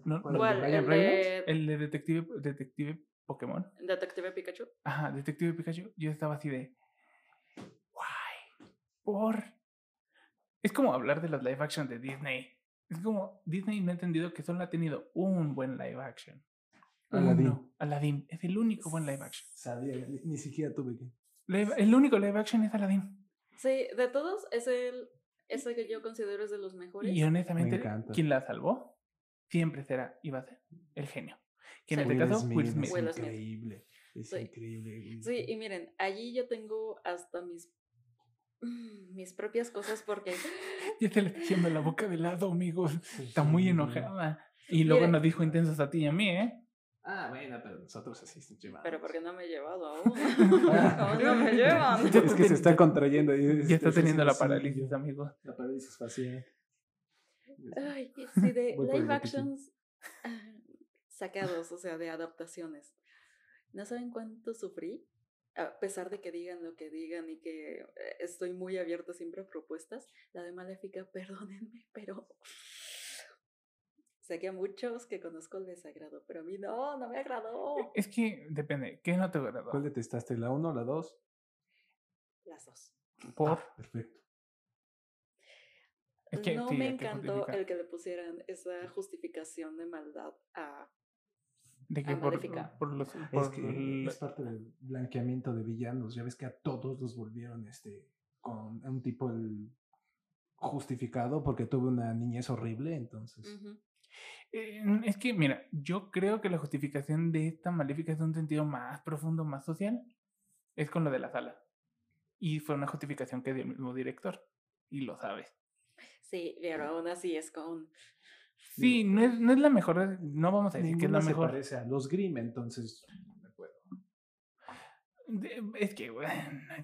No, ¿Cuál, no, ¿Cuál? de Ryan ¿El de El de Detective, Detective Pokémon. Detective Pikachu? Ajá, Detective Pikachu. Yo estaba así de. Guay. Por. Es como hablar de los live action de Disney. Es como Disney no ha entendido que solo ha tenido un buen live action. Aladdin. Uno. Aladdin. Es el único buen live action. Sabía, ni, siquiera tuve que. Live- el único live action es Aladdin. Sí, de todos, es el, es el que yo considero es de los mejores. Y honestamente, quien la salvó siempre será y va a ser el genio. Que en Sí. este caso, Will es Smith. Will Smith. increíble. Es Sí. increíble. Sí, y miren, allí yo tengo hasta mis, mis propias cosas porque Ya se le haciendo la boca de lado, amigos. Está muy enojada. Y luego Mire. nos dijo intensos a ti y a mí, ¿eh? Ah, bueno, pero nosotros así llevamos. Pero porque no me he llevado aún. aún no me llevan. Es que se está contrayendo. y Ya está es- teniendo la sí, parálisis, amigo. La parálisis facial. Ay, sí, de por live actions ah, sacados, o sea, de adaptaciones. ¿No saben cuánto sufrí? A pesar de que digan lo que digan y que eh, estoy muy abierta siempre a propuestas, la de Maléfica, perdónenme, pero sé que a muchos que conozco les agradó, pero a mí no, no me agradó. Es que depende. ¿Qué no te agradó? ¿Cuál detestaste? ¿La 1 o la 2? Las dos. Por. perfecto. Es que no me encantó el que le pusieran esa justificación de maldad a De que a por, por los. Es que el- es parte del blanqueamiento de villanos. Ya ves que a todos los volvieron este con un tipo el justificado porque tuve una niñez horrible, entonces. Eh, es que, mira, yo creo que la justificación de esta maléfica es de un sentido más profundo, más social. Es con lo de la sala. Y fue una justificación que dio el mismo director. Y lo sabes. Sí, pero aún así es con Sí, no es, no es la mejor. No vamos a decir que es la se mejor. parece a los Grimm, entonces no me puedo. Es que, bueno,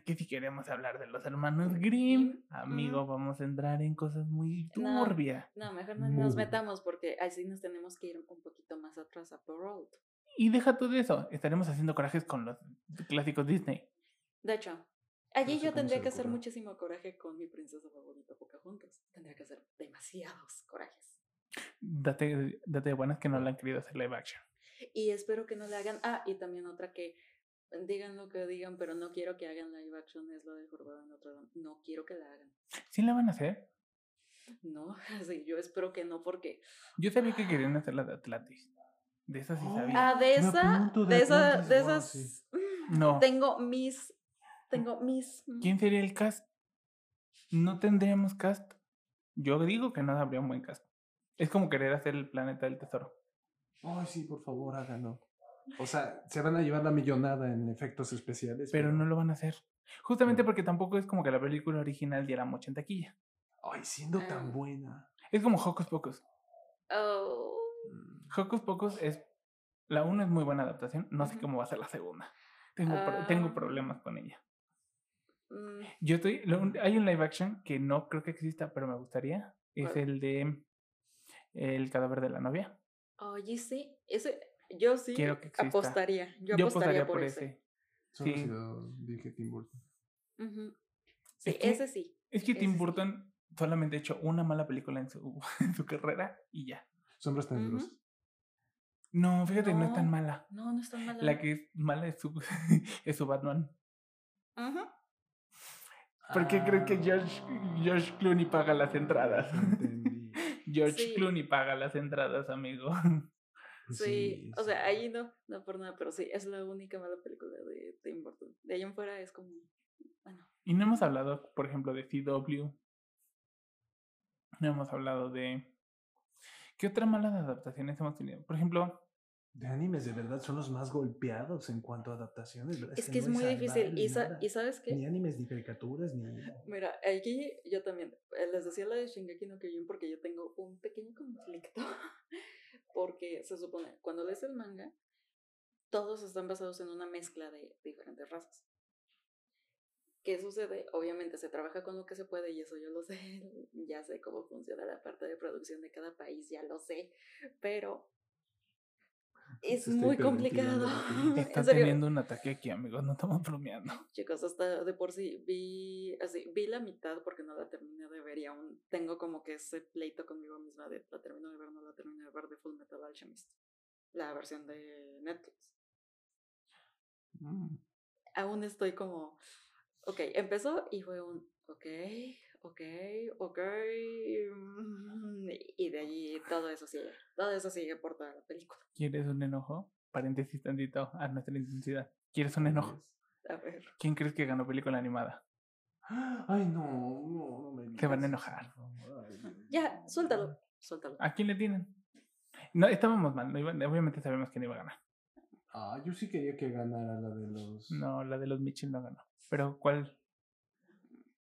que si queremos hablar de los hermanos Grimm, amigo, vamos a entrar en cosas muy turbias. No, mejor no Muy nos metamos porque así nos tenemos que ir un poquito más atrás a Road. Y deja todo eso. Estaremos haciendo corajes con los clásicos Disney. De hecho, allí No sé yo tendría que hacer muchísimo coraje con mi princesa favorita Pocahontas. Tendría que hacer demasiados corajes. Date, date de buenas que no la han querido hacer live action. Y espero que no le hagan. Ah, y también otra que digan lo que digan, pero no quiero que hagan live action, es lo de Jorobado de Notre Dame. No quiero que la hagan. ¿Sí la van a hacer? No, así, yo espero que no, porque. Yo sabía que querían hacer la de Atlantis. De esa sí sabía. Ah, de esa, apunto de de esa, de wow, esas. sí. No. Tengo mis. Tengo mis. ¿Quién sería el cast? No tendríamos cast. Yo digo que no habría un buen cast. Es como querer hacer el planeta del tesoro. Ay, sí, por favor, háganlo. O sea, se van a llevar la millonada en efectos especiales. Pero no lo van a hacer. Justamente porque tampoco es como que la película original diera mucho en taquilla. Ay, siendo tan Ah. buena. Es como Hocus Pocus. Oh, Mm, Hocus Pocus es. La una es muy buena adaptación. No sé cómo va a ser la segunda. Tengo, pro- tengo Ah. problemas con ella. mm, Yo estoy. lo hay un live action que no creo que exista, pero me gustaría. Es ¿Cuál? el de. El cadáver de la novia. Oye, sí. Ese. Yo sí Quiero que exista. apostaría. Yo, Yo apostaría, apostaría por, por ese. ese. Solo Sí. si lo dije Tim Burton. Sí, Es que- ese sí. Es que Ese Tim sí. Burton solamente ha hecho una mala película en su, en su carrera y ya. Sombras tenebrosas. No, fíjate, no, es tan No. mala. No, no es tan mala. La que es mala es su, es su Batman. Ujú. ¿Por qué crees que Ah, George, George Clooney paga las entradas? Entendí. George Sí. Clooney paga las entradas, amigo. Sí, o sea, ahí no, no por nada, pero sí, es la única mala película de Tim Burton. De ahí en fuera es como, bueno, Y no hemos hablado, por ejemplo, de CW. No hemos hablado de... ¿Qué otras malas adaptaciones hemos tenido? Por ejemplo, De animes, de verdad, son los más golpeados en cuanto a adaptaciones. ¿verdad? es que es no muy difícil. ¿Y, sa-. ¿y sabes qué? Ni animes, ni caricaturas, ni. Mira, aquí yo también eh, les decía la de Shingeki no Kyojin porque yo tengo un pequeño conflicto. porque se supone, cuando lees el manga, todos están basados en una mezcla de diferentes razas. ¿Qué sucede? Obviamente se trabaja con lo que se puede y eso yo lo sé. Ya sé cómo funciona la parte de producción de cada país, ya lo sé. Pero es muy complicado. rápido. está En serio, teniendo un ataque aquí, amigos. No estamos bromeando. Chicos, hasta de por sí vi, así, vi la mitad porque no la terminé de ver y aún tengo como que ese pleito conmigo misma de la termino de ver, no la terminé de ver de Full Metal Alchemist, la versión de Netflix. Mm. Aún estoy como, ok, empezó y fue un, ok, ok, ok, mm, y de allí todo eso sigue, todo eso sigue por toda la película. ¿Quieres un enojo? Paréntesis tantito a nuestra intensidad. ¿Quieres un enojo? A ver, ¿Quién crees que ganó película animada? Ay, no, no, no me Se van a digas enojar. ya, suéltalo, suéltalo. ¿A quién le tienen? No, estábamos mal. obviamente sabemos quién iba a ganar. Ah, yo sí quería que ganara la de los. No, la de los Mitchell no ganó. Pero ¿cuál?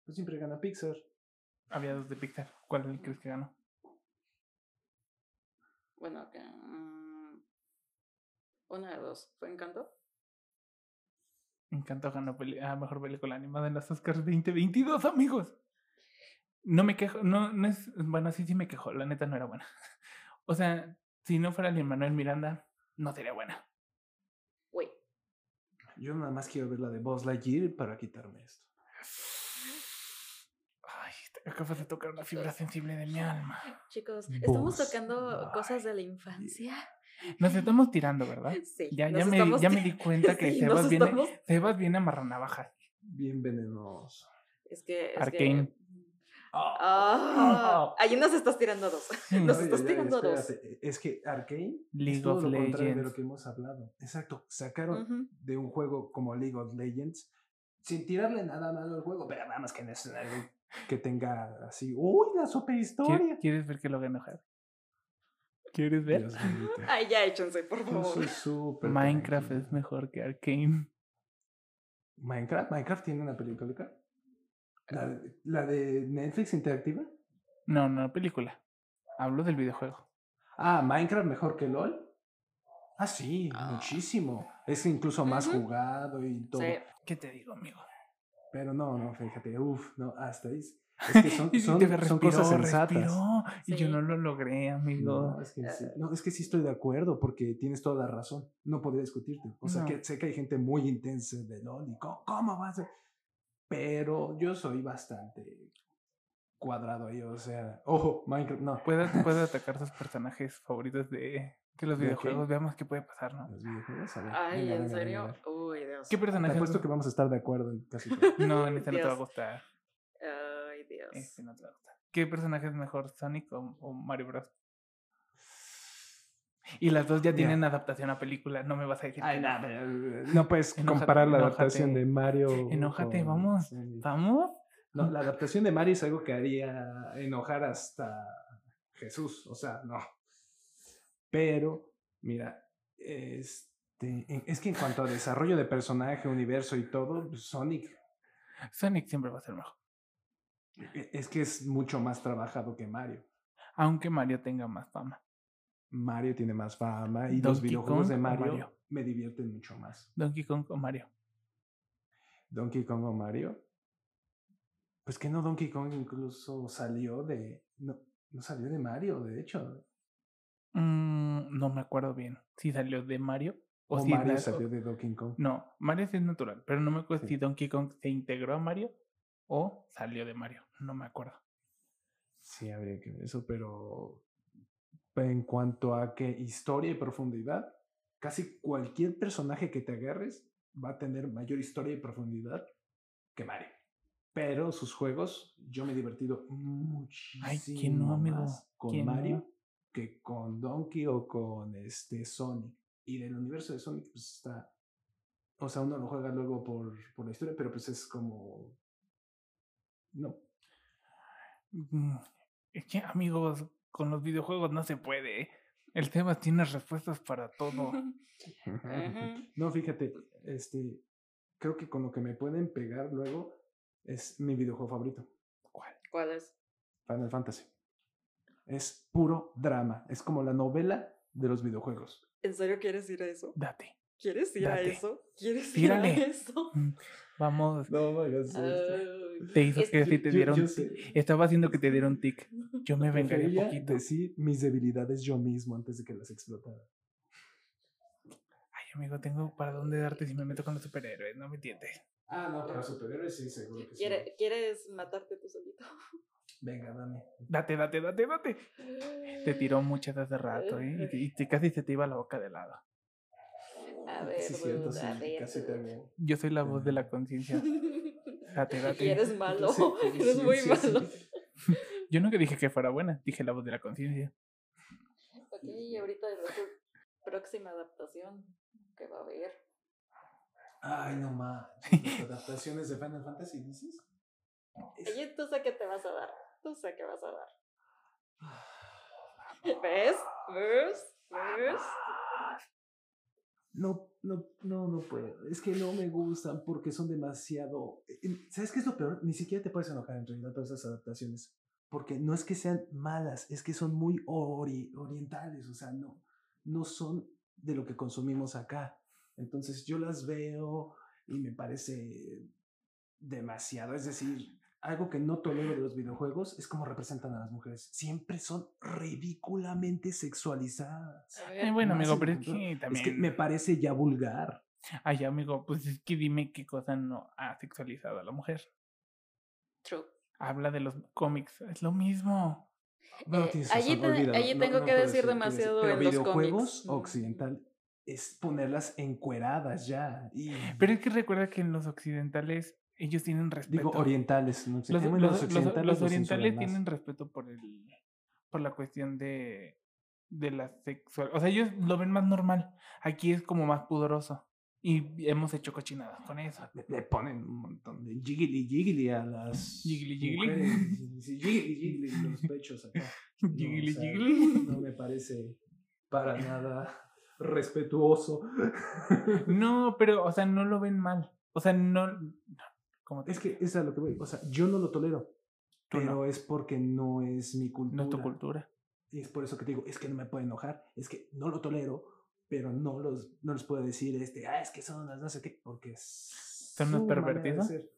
Pues siempre gana Pixar. Había dos de Pixar. ¿Cuál crees que ganó? Bueno, acá. mm, Una de dos. ¿Fue Encanto? Encanto ganó peli- a mejor película animada en los Oscars 2022, amigos. No me quejo, no, no es, bueno, sí, sí me quejo, la neta no era buena. O sea, si no fuera Lin Manuel Miranda, no sería buena. Güey. Yo nada más quiero ver la de Buzz Lightyear para quitarme esto. Acabas de tocar una fibra sensible de mi alma. Chicos, estamos tocando cosas de la infancia. Nos estamos tirando, ¿verdad? Sí. Ya, ya, me, ya di cuenta que Sí, Sebas, viene, estamos- Sebas viene a marranavajas. Bien venenoso. Es que. Es Arcane. Que... Ah, ahí nos estás tirando dos. Nos estás tirando dos. espérate, Es que Arkane League es todo of lo contrario de Legends. lo que hemos hablado. Exacto. Sacaron de un juego como League of Legends sin tirarle nada malo al juego, pero nada más que no es algo que tenga así, uy, la super ¿Qui- historia. ¿Quieres ver que lo gane enojar? ¿Quieres ver? Ay, ya échense, por Yo favor. soy súper Minecraft tranquilo. es mejor que Arkane. Minecraft, Minecraft tiene una película. La, de- la de Netflix interactiva. No, no, película. Hablo del videojuego. Ah, Minecraft mejor que LOL. Ah, sí, Ah. muchísimo. Es incluso más jugado y todo. Sí. ¿Qué te digo, amigo? Pero no, no, fíjate, uff, no, hasta ahí. Es que son, cosas sensatas. respiró, Y yo no lo logré, amigo. No es, que sí, no, es que sí estoy de acuerdo porque tienes toda la razón. No podría discutirte. O sea, No. que sé que hay gente muy intensa de LOL y ¿cómo, cómo vas a...? Pero yo soy bastante cuadrado ahí, o sea... Ojo, Minecraft, no. Puede, puede atacar sus personajes favoritos de Que los videojuegos veamos qué puede pasar, ¿no? Los videojuegos, a ver, Ay, venga, ¿en venga, serio? Uy, Dios. ¿Qué Te personaje? apuesto que vamos a estar de acuerdo en casi todo. No, en este no te va a gustar. Ay, Dios. Este no te va a gustar. ¿Qué personaje es mejor, Sonic o, o Mario Bros? Y las dos ya tienen adaptación a película, no me vas a decir. Ay, que no, no. pero, eh, no puedes Enójate, comparar la enójate. adaptación de Mario. Enójate, con vamos. ¿Vamos? No, la adaptación de Mario es algo que haría enojar hasta Jesús, o sea, no. Pero, mira, este, es que en cuanto a desarrollo de personaje, universo y todo, pues, Sonic Sonic siempre va a ser mejor. e- es que es mucho más trabajado que Mario. Aunque Mario tenga más fama. Mario tiene más fama y los videojuegos Kong de Mario, Mario? me divierten mucho más. Donkey Kong o Mario. Donkey Kong o Mario. Pues que no, Donkey Kong incluso salió de. No, no salió de Mario, de hecho. Mm, no me acuerdo bien. Si salió de Mario o, O, si Mario salió de Donkey Kong. No, Mario sí es natural, pero no me acuerdo Sí. si Donkey Kong se integró a Mario o salió de Mario. No me acuerdo. Sí, habría que ver eso, pero en cuanto a que historia y profundidad, casi cualquier personaje que te agarres va a tener mayor historia y profundidad que Mario. Pero sus juegos, yo me he divertido muchísimo Ay, ¿quién no, amigo? con ¿Quién Mario? Que con Donkey o con este Sonic. Y del universo de Sonic, pues está. O sea, uno lo juega luego por, por la historia, pero pues es como. No. Mm, Es que, amigos, con los videojuegos no se puede. ¿eh? El Sebas tiene respuestas para todo. No, fíjate, este, creo que con lo que me pueden pegar luego es mi videojuego favorito, ¿Cuál es? Final Fantasy. Es puro drama, es como la novela de los videojuegos. ¿En serio quieres ir a eso? Date. ¿Quieres ir a eso? ¿Quieres Tírale. ir a eso? Mm, Vamos. No me hagas Ay, Te hizo es- que si te un tic. Estaba haciendo que te diera un tic. Yo me vengaré prefería poquito. decir mis debilidades yo mismo antes de que las explotara. Ay, amigo, tengo para dónde darte si me meto con los superhéroes, no me entiendes. Ah, no, para superhéroes sí, seguro que sí. ¿Quiere- ¿Quieres matarte tú solito? Venga, dame. Date, date, date, date. Te tiró muchas hace rato, ¿eh? Y, te- y casi se te iba la boca de lado. A ver, Sí, cierto, a sí, ver, casi también. Yo soy la voz de la conciencia. Date, date. Y eres malo, Sí, eres sí, muy sí, sí. malo. Yo nunca dije que fuera buena, dije la voz de la conciencia. Ok, y ahorita de la próxima adaptación que va a haber. Ay, no más. Las adaptaciones de Final Fantasy, dices? Oye, tú sé qué te vas a dar. Tú sé qué vas a dar. ¿Ves? ¿Ves? ¿Ves? No, no, no, no puedo. Es que no me gustan porque son demasiado. eh, ¿Sabes qué es lo peor? Ni siquiera te puedes enojar en realidad todas esas adaptaciones. Porque no es que sean malas, es que son muy ori- orientales. O sea, no, no son de lo que consumimos acá. Entonces yo las veo y me parece demasiado. Es decir, algo que no tolero de los videojuegos es cómo representan a las mujeres. Siempre son ridículamente sexualizadas. Ver, bueno, amigo, pero es que Es también. que me parece ya vulgar. Ay, amigo, pues es que dime qué cosa no ha sexualizado a la mujer. true. Habla de los cómics, es lo mismo. No, Eh, tienes allí razón, te- olvídalo, allí no- tengo no que decir decir- demasiado Pero en los videojuegos cómics. Mm. occidental es ponerlas encueradas ya. Y, Pero es que recuerda que en los occidentales ellos tienen respeto. digo orientales. No sé, los, los- los los- occidentales los lo orientales tienen respeto por el por la cuestión de de la sexual o sea ellos lo ven más normal aquí es como más pudoroso y hemos hecho cochinadas con eso Le, le ponen un montón de jiggly jiggly a las Jiggly, jiggly. Sí, jiggly jiggly los pechos acá. No, o Jiggly, sea, jiggly. No me parece para nada respetuoso. no pero o sea no lo ven mal o sea no como Es que es a lo que voy. O sea, yo no lo tolero. Tú no. Pero es porque no es mi cultura. no es tu cultura Y es por eso que te digo, es que no me puede enojar, es que no lo tolero, pero no los, no les puedo decir, este, ah, es que son las no sé qué, porque es ¿Son de pervertidos? ser.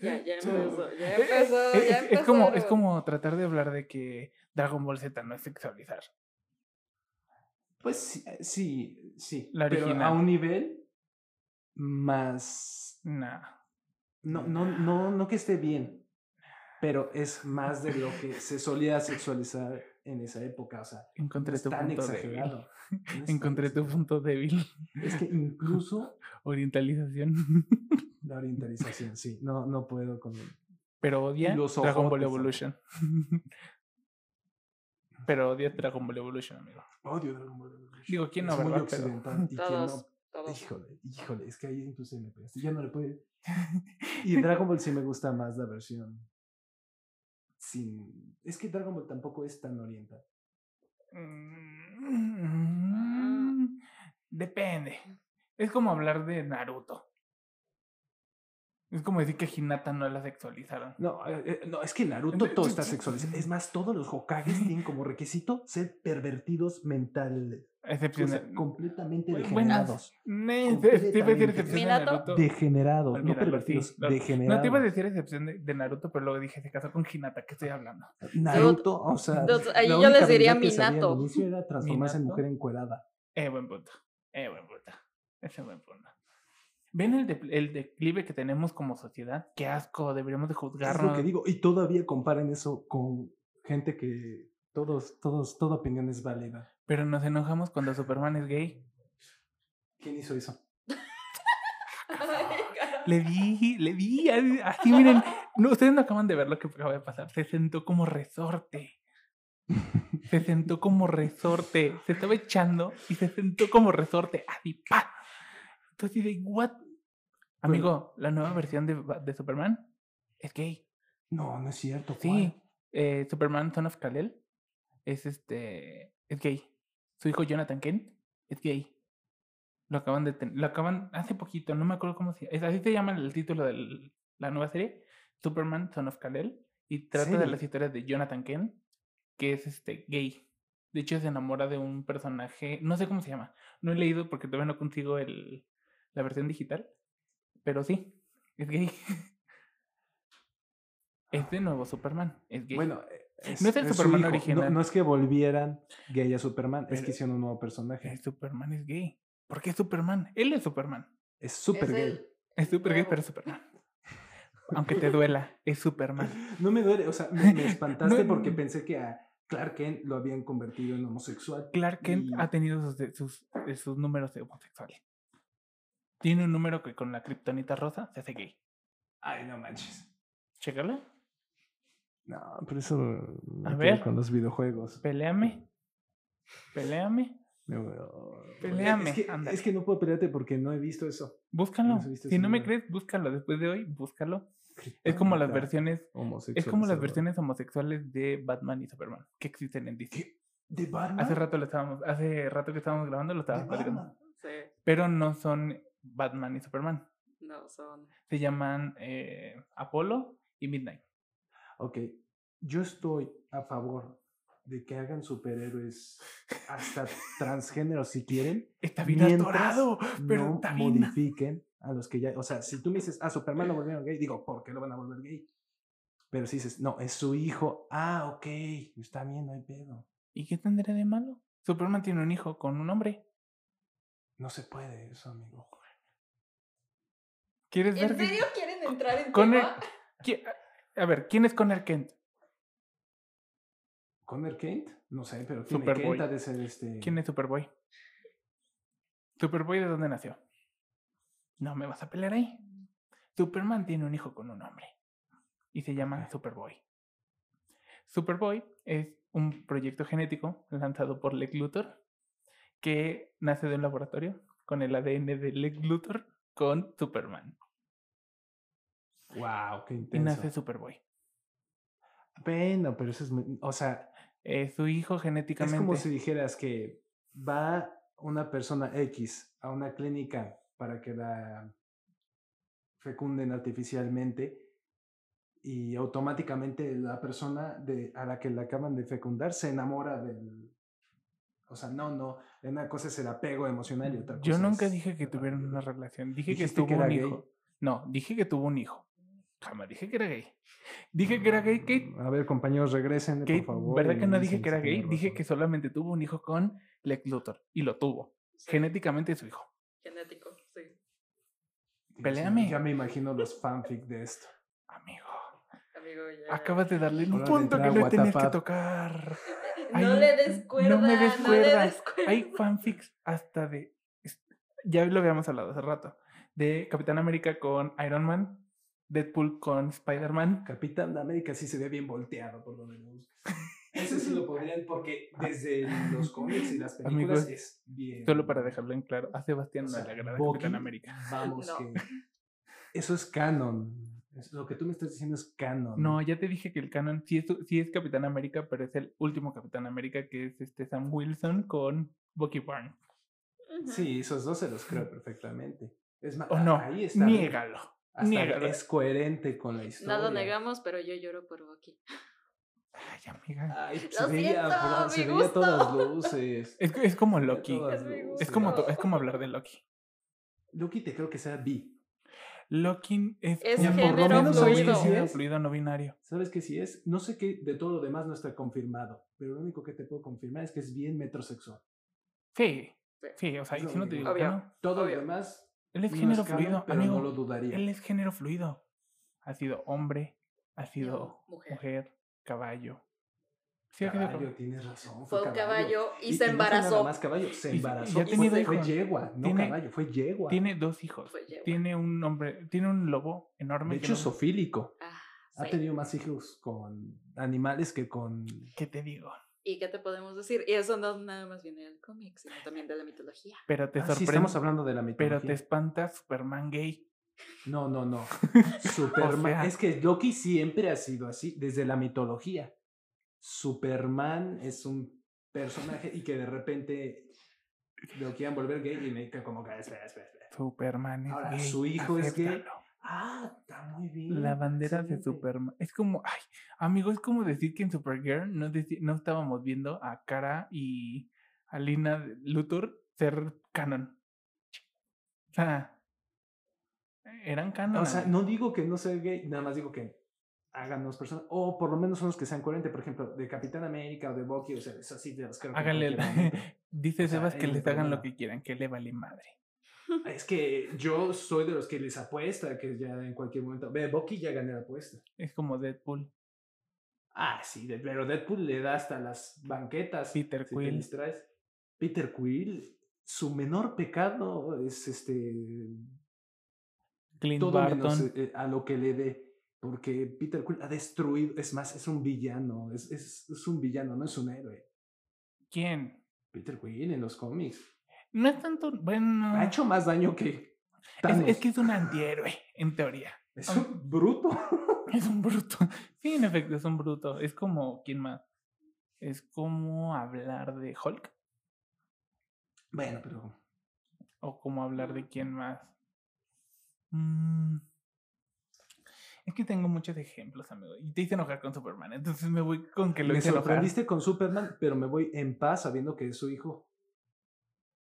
Ya, ya Sí. empezó, ya Eh, empezó, es, ya es empezó. como es como tratar de hablar de que Dragon Ball Z no es sexualizar Pues sí, eh, sí, sí, La pero a un nivel más, nah no, no, no, no que esté bien, pero es más de lo que se solía sexualizar en esa época, o sea, no Encontré es tu tan punto exagerado. débil. No es tan Encontré tu exagerado. punto débil. Es que incluso Orientalización. la orientalización, sí, no, no puedo con... Pero odia los Dragon Ball Evolution. Pero odia Dragon Ball Evolution, amigo. Odio Dragon Ball Evolution. Digo, ¿quién no, Es muy verdad? Pero- Todos, Híjole, híjole, es que ahí incluso me pegaste. Ya no le puedo. Y Dragon Ball sí me gusta más la versión sin. Es que Dragon Ball tampoco es tan oriental. Mm, Depende. Es como hablar de Naruto. Es como decir que Hinata no la sexualizaron. No, eh, eh, no, es que Naruto todo está sexualizado. Es más, todos los Hokages tienen como requisito ser pervertidos mentales. O sea, de. completamente degenerados. Ne- te- te iba a decir excepción de Minato. Naruto. No Olvídalo, sí, pervertidos, degenerados. No te iba a decir excepción de, de Naruto, pero luego dije, se casó con Hinata, ¿qué estoy hablando? Naruto, o sea. Ahí yo les diría sabía al Minato. inicio era transformarse en ¿Minato? mujer encuerada. Eh, buen punto. Eh, buen punto. Ese buen punto. ¿Ven el, de- el declive que tenemos como sociedad? Qué asco, deberíamos de Es lo juzgarnos. que digo. Y todavía comparan eso con gente que todos, todos, toda opinión es válida. Pero nos enojamos cuando Superman es gay. ¿Quién hizo eso? Le di, le di, así, miren. No, ustedes no acaban de ver lo que acaba de pasar. Se sentó como resorte. Se sentó como resorte. Se estaba echando y se sentó como resorte. Así, Entonces, de, ¿what? Amigo, la nueva versión de, de Superman es gay. No, no es cierto. Sí. eh, Superman Son of Kal-El es este. Es gay. Su hijo Jonathan Kent es gay. Lo acaban de ten- lo acaban hace poquito, no me acuerdo cómo se llama. Así se llama el título de la nueva serie, Superman Son of Kal-El, y trata de las historias de Jonathan Kent, que es este gay. De hecho, se enamora de un personaje, no sé cómo se llama. No he leído porque todavía no consigo el, la versión digital, pero sí, es gay. Es de nuevo Superman, es gay. Bueno, eh, es, No es el su Superman. No- original. No, es que volvieran gay a Superman, es que hicieron un nuevo personaje. Eh, Superman es gay. ¿Por qué Superman? Él es Superman. Es súper Es gay. el- Es super gay, pero es Superman. Aunque te duela, es Superman. No me duele, o sea, me, me espantaste No, porque no. pensé que a Clark Kent lo habían convertido en homosexual. Clark Kent Y- ha tenido sus, sus números de homosexuales. Tiene un número que con la kriptonita rosa se hace gay. Ay, no manches. Chécalo. No, pero eso A ver. con los videojuegos. Peléame. Peléame. Me voy a- Peleame, Es que, es que no puedo pelearte porque no he visto eso. Búscalo. visto Si no me crees, búscalo. Después de hoy, búscalo. Es como las versiones. Es como las versiones homosexuales de Batman y Superman que existen en DC. ¿Qué? ¿De Batman? Hace rato lo estábamos, hace rato que estábamos grabando lo ¿De estábamos platicando. Sí, Pero no son Batman y Superman. no, son. Se llaman eh, Apolo y Midnight. Ok, yo estoy a favor de que hagan superhéroes hasta transgénero si quieren. Está bien atorado, pero no está bien. modifiquen a los que ya. O sea, si tú me dices, ah, Superman lo volvieron gay, digo, ¿por qué lo van a volver gay? Pero si dices, no, es su hijo, ah, ok, está bien, no hay pedo. ¿Y qué tendrá de malo? Superman tiene un hijo con un hombre. No se puede eso, amigo. ¿Quieres ver? ¿En que- serio quieren entrar en Con el- tema? qui- A ver, ¿quién es Connor Kent? ¿Conner Kent? No sé, pero tiene Superboy. Kent de ser este. ¿Quién es Superboy? ¿Superboy de dónde nació? No me vas a pelear ahí. Superman tiene un hijo con un hombre. Y se llama. Superboy. Superboy es un proyecto genético lanzado por Lex Luthor que nace de un laboratorio con el ADN de Lex Luthor con Superman. Wow, qué Y intenso. nace Superboy. Bueno, pero eso es. O sea, Eh, su hijo Es genéticamente. como si dijeras que va una persona X a una clínica para que la fecunden artificialmente y automáticamente la persona de, a la que la acaban de fecundar se enamora del... O sea, no, no, una cosa es el apego emocional y otra cosa Yo nunca es dije que parte una relación. Dije que tuvo que era un gay. hijo. No, dije que tuvo un hijo. Jamás dije que era gay. Dije que era gay, Kate. A ver, compañeros, regresen, Kate, por favor. ¿Verdad que no dije que era gay? Dije que solamente tuvo un hijo con Lex Luthor. Y lo tuvo. Sí, Genéticamente es su hijo. Genético, sí. Mío, Peléame. Ya me imagino los fanfic de esto. Amigo. Amigo, ya. Acabas de darle un punto que no tenías que Whatsapp. No le des cuerda, No me no des le cuerda. des cuerda. Hay fanfics hasta de. Ya lo habíamos hablado hace rato. De Capitán América con Iron Man. Deadpool con Spider-Man. Capitán de América sí se ve bien volteado por donde lo busques. Ese sí lo podrían, porque desde los cómics y las películas Amigos, es bien. Solo para dejarlo en claro, a Sebastián O no le agrada Bucky, Capitán América. Vamos, No. que. Eso es canon. Lo que tú me estás diciendo es canon. No, ya te dije que el canon sí es, sí es Capitán América, pero es el último Capitán América que es este Sam Wilson con Bucky Barnes. Sí, esos dos se los creo perfectamente. Es más, O no, ahí está. niégalo. Hasta niégalo. es coherente con la historia. No lo negamos, pero yo lloro por Bucky. Ay, amiga. Ay, Lo se veía, siento, se veía todas luces. Es, es como Loki. Es. Es como, es como hablar de Loki. Loki te creo que sea bi. Loki es, Es un género fluido. fluido, Sí es. fluido no binario. ¿Sabes qué sí es? No sé qué de todo lo demás no está confirmado, pero lo único que te puedo confirmar es que es bien metrosexual. Sí, Sí. sí, o sea, y si no te digo que Obvio. no. Todo Obvio. lo demás Él es no género canon, fluido, pero amigo. no lo dudaría. Él es género fluido. Ha sido hombre, ha sido mujer. mujer, caballo. Sí, ha sido Caballo, caballo. tienes razón. Fue un caballo y, se no fue nada embarazó. más caballo, se Y- y embarazó. ya ha y tenido fue, yegua, no Tiene- caballo, fue yegua. Tiene dos hijos. Fue yegua. Tiene un hombre, tiene un lobo enorme. de hecho, sofílico. Ah, Ha tenido más hijos con animales que con... ¿Qué te digo? ¿Y qué te podemos decir? Y eso no nada más viene del cómic, sino también de la mitología. Pero te Ah, sí, estamos hablando de la pero mitología. te espanta Superman gay. No, no, no. Superman. sea- Es que Loki siempre ha sido así, desde la mitología. Superman es un personaje y que de repente lo quieran volver gay y me quedo como que, espera, espera, espera. Superman es Ahora, gay. su hijo es gay. Ah, está muy bien. La bandera de. Superman. Es como, ay, amigo, es como decir que en Supergirl no, no estábamos viendo a Kara y a Lina Luthor ser canon. O sea, eran canon. O sea, no digo que no sea gay, nada más digo que hagan dos personas, o por lo menos unos que sean coherentes, por ejemplo, de Capitán América o de Bucky, o sea, es así de los creo que Háganle, dice Sebas que les hagan lo que quieran, que le vale madre. Es que yo soy de los que les apuesta que ya en cualquier momento. Ve, Bucky ya gané la apuesta. Es como Deadpool. Ah, sí, pero Deadpool le da hasta las banquetas. Peter si Quill. Peter Quill, su menor pecado es este. Clint todo Barton. menos eh, a lo que le dé. Porque Peter Quill ha destruido. Es más, es un villano. Es, es, es un villano, no es un héroe. ¿Quién? Peter Quill en los cómics. No es tanto. Bueno. Ha hecho más daño que. es, que es un antihéroe, en teoría. Es un bruto. Es un bruto. Sí, en efecto, es un bruto. Es como, ¿quién más? Es como hablar de Hulk. bueno, pero. O como hablar de quién más. Mm, Es que tengo muchos ejemplos, amigo. Y te hice enojar con Superman. Entonces me voy con que lo Me hice enojar. sorprendiste con Superman, pero me voy en paz sabiendo que es su hijo.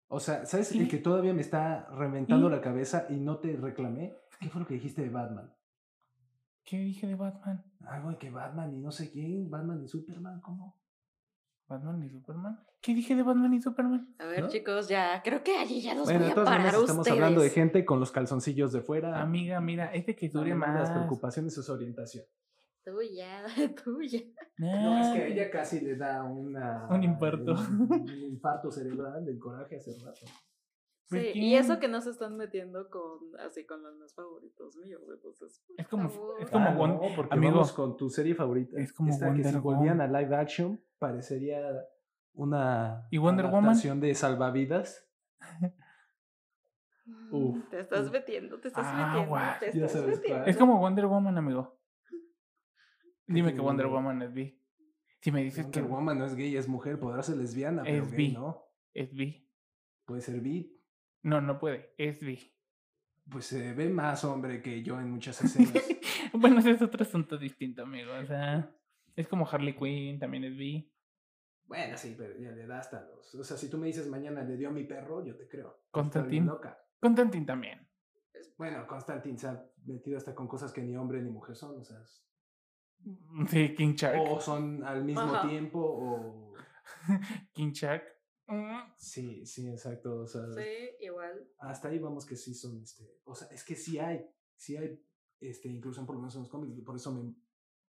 O sea, ¿sabes? El que todavía me está reventando Y- la cabeza y no te reclamé. ¿Qué fue lo que dijiste de Batman? ¿Qué dije de Batman? Algo de que Batman y no sé quién, Batman y Superman, ¿cómo? ¿Batman y Superman? ¿Qué dije de Batman y Superman? A ver, ¿No? chicos, ya, creo que allí ya los bueno, voy de a todas parar maneras estamos hablando de gente con los calzoncillos de fuera. Amiga, mira, es de que dure no, no, Las más. preocupaciones es su orientación. Tuya, tuya. No, es que a ella casi le da una, Un infarto. Un, un infarto cerebral del coraje hace rato. ¿Por Sí, y eso que no se están metiendo con así con los más favoritos míos, entonces. por Es como- favor. es como Ah, no, porque amigo, vamos con tu serie favorita. es como Esta que si volvían a live action parecería una ¿Y Wonder Woman? de salvavidas. Mm, Uf, te estás uf. metiendo, te estás Ah, metiendo, guau, te ya estás sabes metiendo. cuál. Es como Wonder Woman, amigo. Dime que Wonder Wonder- Woman es bi. Si me dices Wonder que Woman no es gay, es mujer, podrá ser lesbiana, pero Es gay bi. no. es bi. Puede ser bi. No, no puede. Es bi. Pues se ve más hombre que yo en muchas escenas. bueno, ese es otro asunto distinto, amigo. O sea, es como Harley Quinn, también es bi. Bueno, sí, pero ya le da hasta los. O sea, si tú me dices mañana le dio a mi perro, yo te creo. Loca. Constantine también. Bueno, Constantine se ha metido hasta con cosas que ni hombre ni mujer son, o sea. es- Sí, King Shark. O son al mismo Ajá. tiempo, o. King Shark. Mm, Sí, sí, exacto. O sea, Sí, igual. hasta ahí vamos que sí son, este. O sea, es que sí hay, sí hay, este, incluso por lo menos en los cómics, por eso me,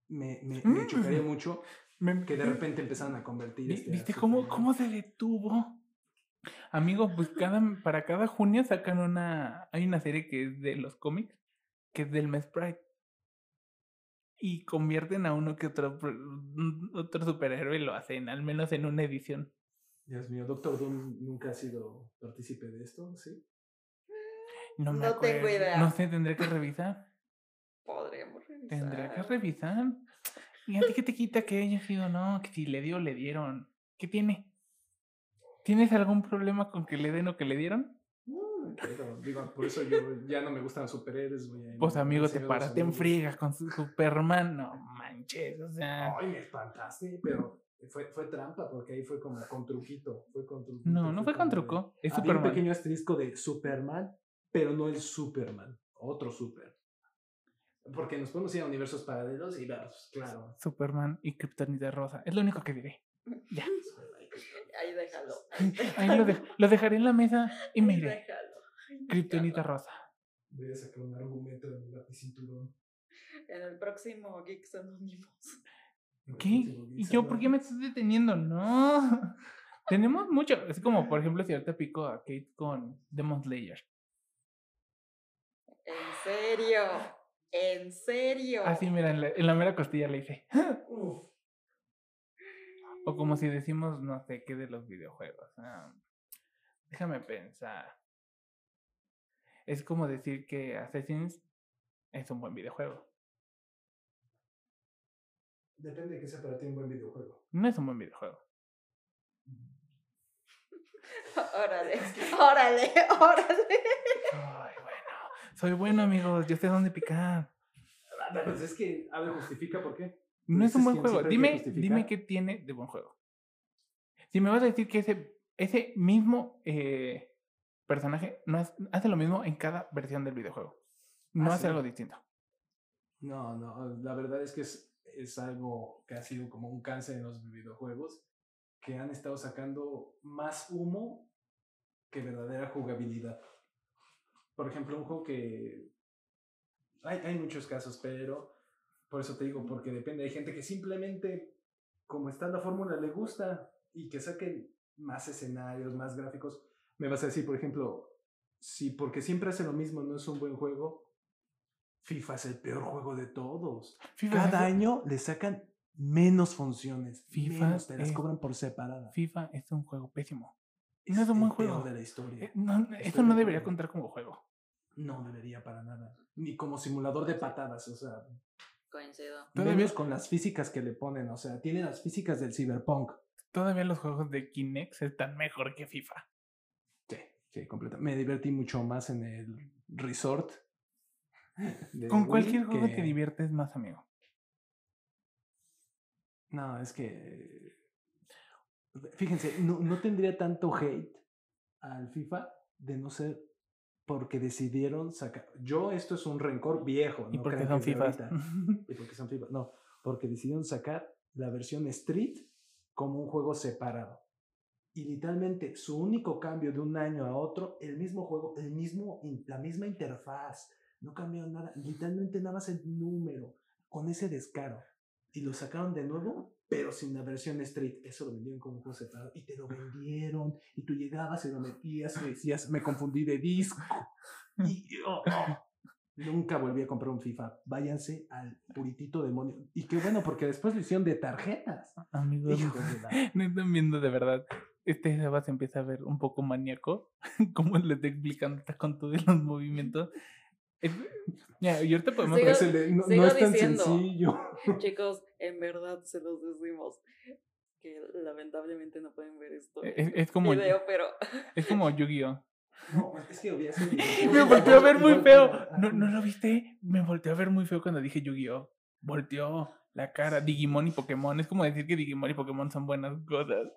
me, me, me chocaría Mm. mucho que de repente empezaron a convertir. Este, ¿Viste cómo, cómo se detuvo? Amigo, pues cada, para cada junio sacan una. Hay una serie que es de los cómics, que es del mes Pride. Y convierten a uno que otro, otro superhéroe y lo hacen, al menos en una edición. Dios mío, Doctor Doom nunca ha sido partícipe de esto, ¿sí? No, me No tengo acuerdo, idea. No sé, tendré que revisar. Podríamos revisar. Tendré que revisar. ¿Y a ti qué te quita que haya sido? No, que si le dio, le dieron. ¿Qué tiene? ¿Tienes algún problema con que le den o que le dieron? No, quiero. Digo, por eso yo ya no me gustan los superhéroes, güey. Pues amigo, te paraste en friega con su Superman. No manches, o sea. Ay, me espantaste, pero fue, fue trampa, porque ahí fue como con truquito. Fue con truquito. No, no fue con truco. Es Había un Superman. pequeño asterisco de Superman, pero no el Superman, otro super. Porque nos podemos ir a universos paralelos y vamos, claro. Superman y Kryptonita Rosa. Es lo único que diré. Ya. Ahí déjalo. Ahí lo, de- lo dejaré en la mesa y me Ahí iré. déjalo. Kryptonita Rosa. Voy a sacar un argumento de mi cinturón. En el próximo Geeks Anonymous. ¿Qué? ¿Y yo por qué me estás deteniendo? No. Tenemos mucho. Es como, por ejemplo, si ahorita pico a Kate con Demon Slayer. ¿En serio? ¿En serio? Así, mira, en la, en la mera costilla le hice. Uf. O como si decimos, no sé qué de los videojuegos. Ah, déjame pensar. Es como decir que Assassin's es un buen videojuego. Depende de qué sea para ti un buen videojuego. No es un buen videojuego. Órale, órale, órale. Ay. Soy bueno, amigos. Yo sé dónde picar. Ah, Pues es que, a ver, justifica por qué. No es un buen juego. Dime, dime qué tiene de buen juego. Si me vas a decir que ese, ese mismo eh, personaje no es- hace lo mismo en cada versión del videojuego. No Ah, hace sí. algo distinto. No, no, la verdad es que es, es algo que ha sido como un cáncer en los videojuegos, que han estado sacando más humo que verdadera jugabilidad. Por ejemplo, un juego que... Hay, hay muchos casos, pero por eso te digo, porque depende. Hay gente que simplemente, como está la fórmula, le gusta y que saquen más escenarios, más gráficos. Me vas a decir, por ejemplo, si porque siempre hace lo mismo no es un buen juego, FIFA es el peor juego de todos. FIFA, Cada es, año le sacan menos funciones. FIFA menos, te las es- cobran por separada. FIFA es un juego pésimo. no es un buen juego. de la historia. Eh, no, de no debería contar como juego. No debería para nada. Ni como simulador de patadas, o sea. Coincido. Todavía- Menos con las físicas que le ponen, o sea, tiene las físicas del cyberpunk. Todavía los juegos de Kinect están mejor que FIFA. Sí, sí, completa. Me divertí mucho más en el resort. Con Wii cualquier juego te diviertes más, amigo. No, es que. Fíjense, no, no tendría tanto hate al FIFA de no ser porque decidieron sacar. Yo, esto es un rencor viejo. Y no porque son FIFAs. Y porque son FIFA. No, porque decidieron sacar la versión Street como un juego separado. Y literalmente su único cambio de un año a otro, el mismo juego, el mismo, la misma interfaz. No cambió nada. Literalmente nada más el número. Con ese descaro. Y lo sacaron de nuevo, pero sin la versión Street. Eso lo vendieron como un juego separado. Y te lo vendieron. Y tú llegabas y lo metías y decías, me confundí de disco. Y oh, oh. Nunca volví a comprar un FIFA. Váyanse al puritito demonio. Y qué bueno, porque después lo hicieron de tarjetas. Amigos, no están viendo de verdad. Este Sebas se empieza a ver un poco maníaco. Como le está explicando está con todos los movimientos. Es- Ya, y ahorita podemos Sigo- Es el de, no, no es tan diciendo. sencillo. Chicos, en verdad se los decimos. Que lamentablemente no pueden ver esto. Es, en es como, video, pero es como Yu-Gi-Oh! No, es que Me volteó a ver muy feo. ¿No, ¿No lo viste? Me volteó a ver muy feo cuando dije Yu-Gi-Oh! Volteó la cara. Digimon y Pokémon. Es como decir que Digimon y Pokémon son buenas cosas.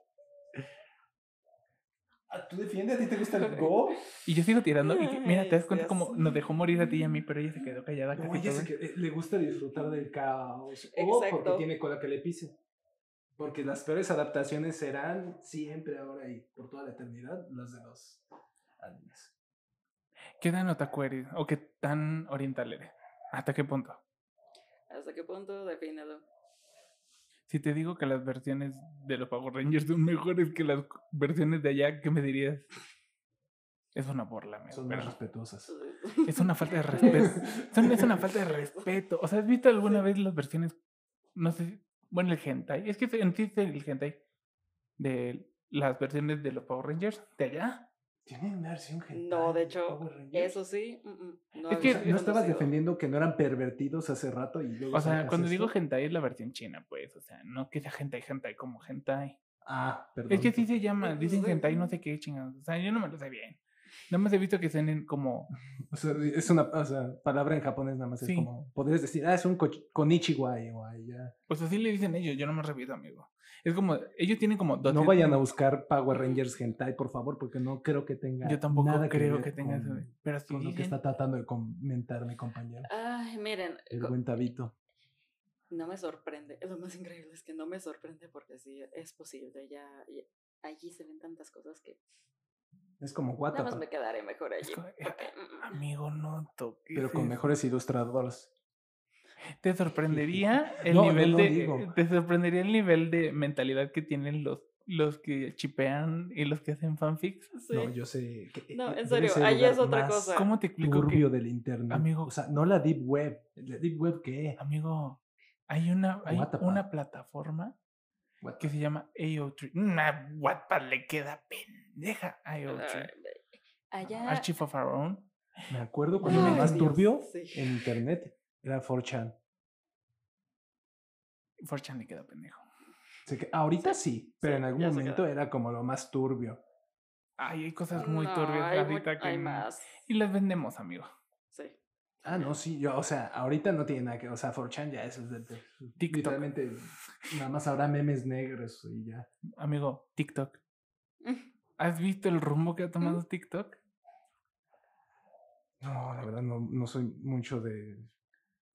Ah, ¿Tú defiendes? ¿A ti te gusta el Go? Y yo sigo tirando. Y que- mira, te das cuenta como nos dejó morir a ti y a mí, pero ella se quedó callada. No, ella se eh, le gusta disfrutar del caos. O porque tiene cola que le pise. Porque las peores adaptaciones serán siempre ahora y por toda la eternidad las de los animes. ¿Qué tan otaku eres? ¿O qué tan oriental eres? ¿Hasta qué punto? ¿hasta qué punto? Defínelo. Si te digo que las versiones de los Power Rangers son mejores que las versiones de allá, ¿qué me dirías? Es una burla, amigo. Son más respetuosas. es una falta de respeto. Son- es una falta de respeto. O sea, ¿has visto alguna vez las versiones? No sé. Bueno, el hentai. Es que es el hentai. De las versiones de los Power Rangers de allá. ¿Tienen versión hentai No, de hecho? Eso sí. mm, mm, no Es que ¿No estabas defendiendo que no eran pervertidos hace rato y luego O sea, cuando digo hentai es la versión china, pues. O sea, no que sea hentai, hentai como hentai. Ah, perdón. Es que así se llama. Dicen Sí. hentai no sé qué chingados. O sea, yo no me lo sé bien. Nada más he visto que suenen como... O sea, es una o sea, palabra en japonés nada más. Sí. Es como, podrías decir, ah, es un konichiwa ya. Pues así le dicen ellos. Yo no me repito, amigo. Es como... Ellos tienen como... dos No vayan a buscar Power Rangers hentai, por favor, porque no creo que tenga Yo tampoco nada creo ver que tenga eso. con, Pero así con lo que está tratando de comentar mi compañero, Ay, miren. el buen Tabito. No me sorprende. Lo más increíble es que no me sorprende porque sí es posible. Ya, ya- allí se ven tantas cosas que Es como nada más me quedaré mejor allí. como- porque, mm, mm, Amigo, no toques. pero con mejores ilustradores. Te sorprendería el No, nivel no, de. digo. Te sorprendería el nivel de mentalidad que tienen los, los que chipean y los que hacen fanfics. sí. No, yo sé. Que, No, eh, en serio, ahí es otra más cosa. ¿Cómo te explico que, Turbio del internet. Amigo. O sea, no la Deep Web. ¿La Deep Web qué? amigo, hay una, hay What una plataforma What que se llama AO3. Una Wattpad le queda pendeja a AO3. Ay, Allá. Archive of Our Own. Me acuerdo cuando lo más turbio sí. en internet era 4chan. 4chan le queda pendejo. Que ahorita sí, pero sí, en algún momento era como lo más turbio. Ay, hay cosas muy No, turbias hay, ahorita que. hay no- más. Y las vendemos, amigo. Ah, no, sí, yo, o sea, ahorita no tiene nada que, o sea, 4chan ya es, de- de- TikTok. literalmente, nada más habrá memes negros y ya. Amigo, TikTok. ¿Has visto el rumbo que ha tomado TikTok? No, la verdad no, no soy mucho de...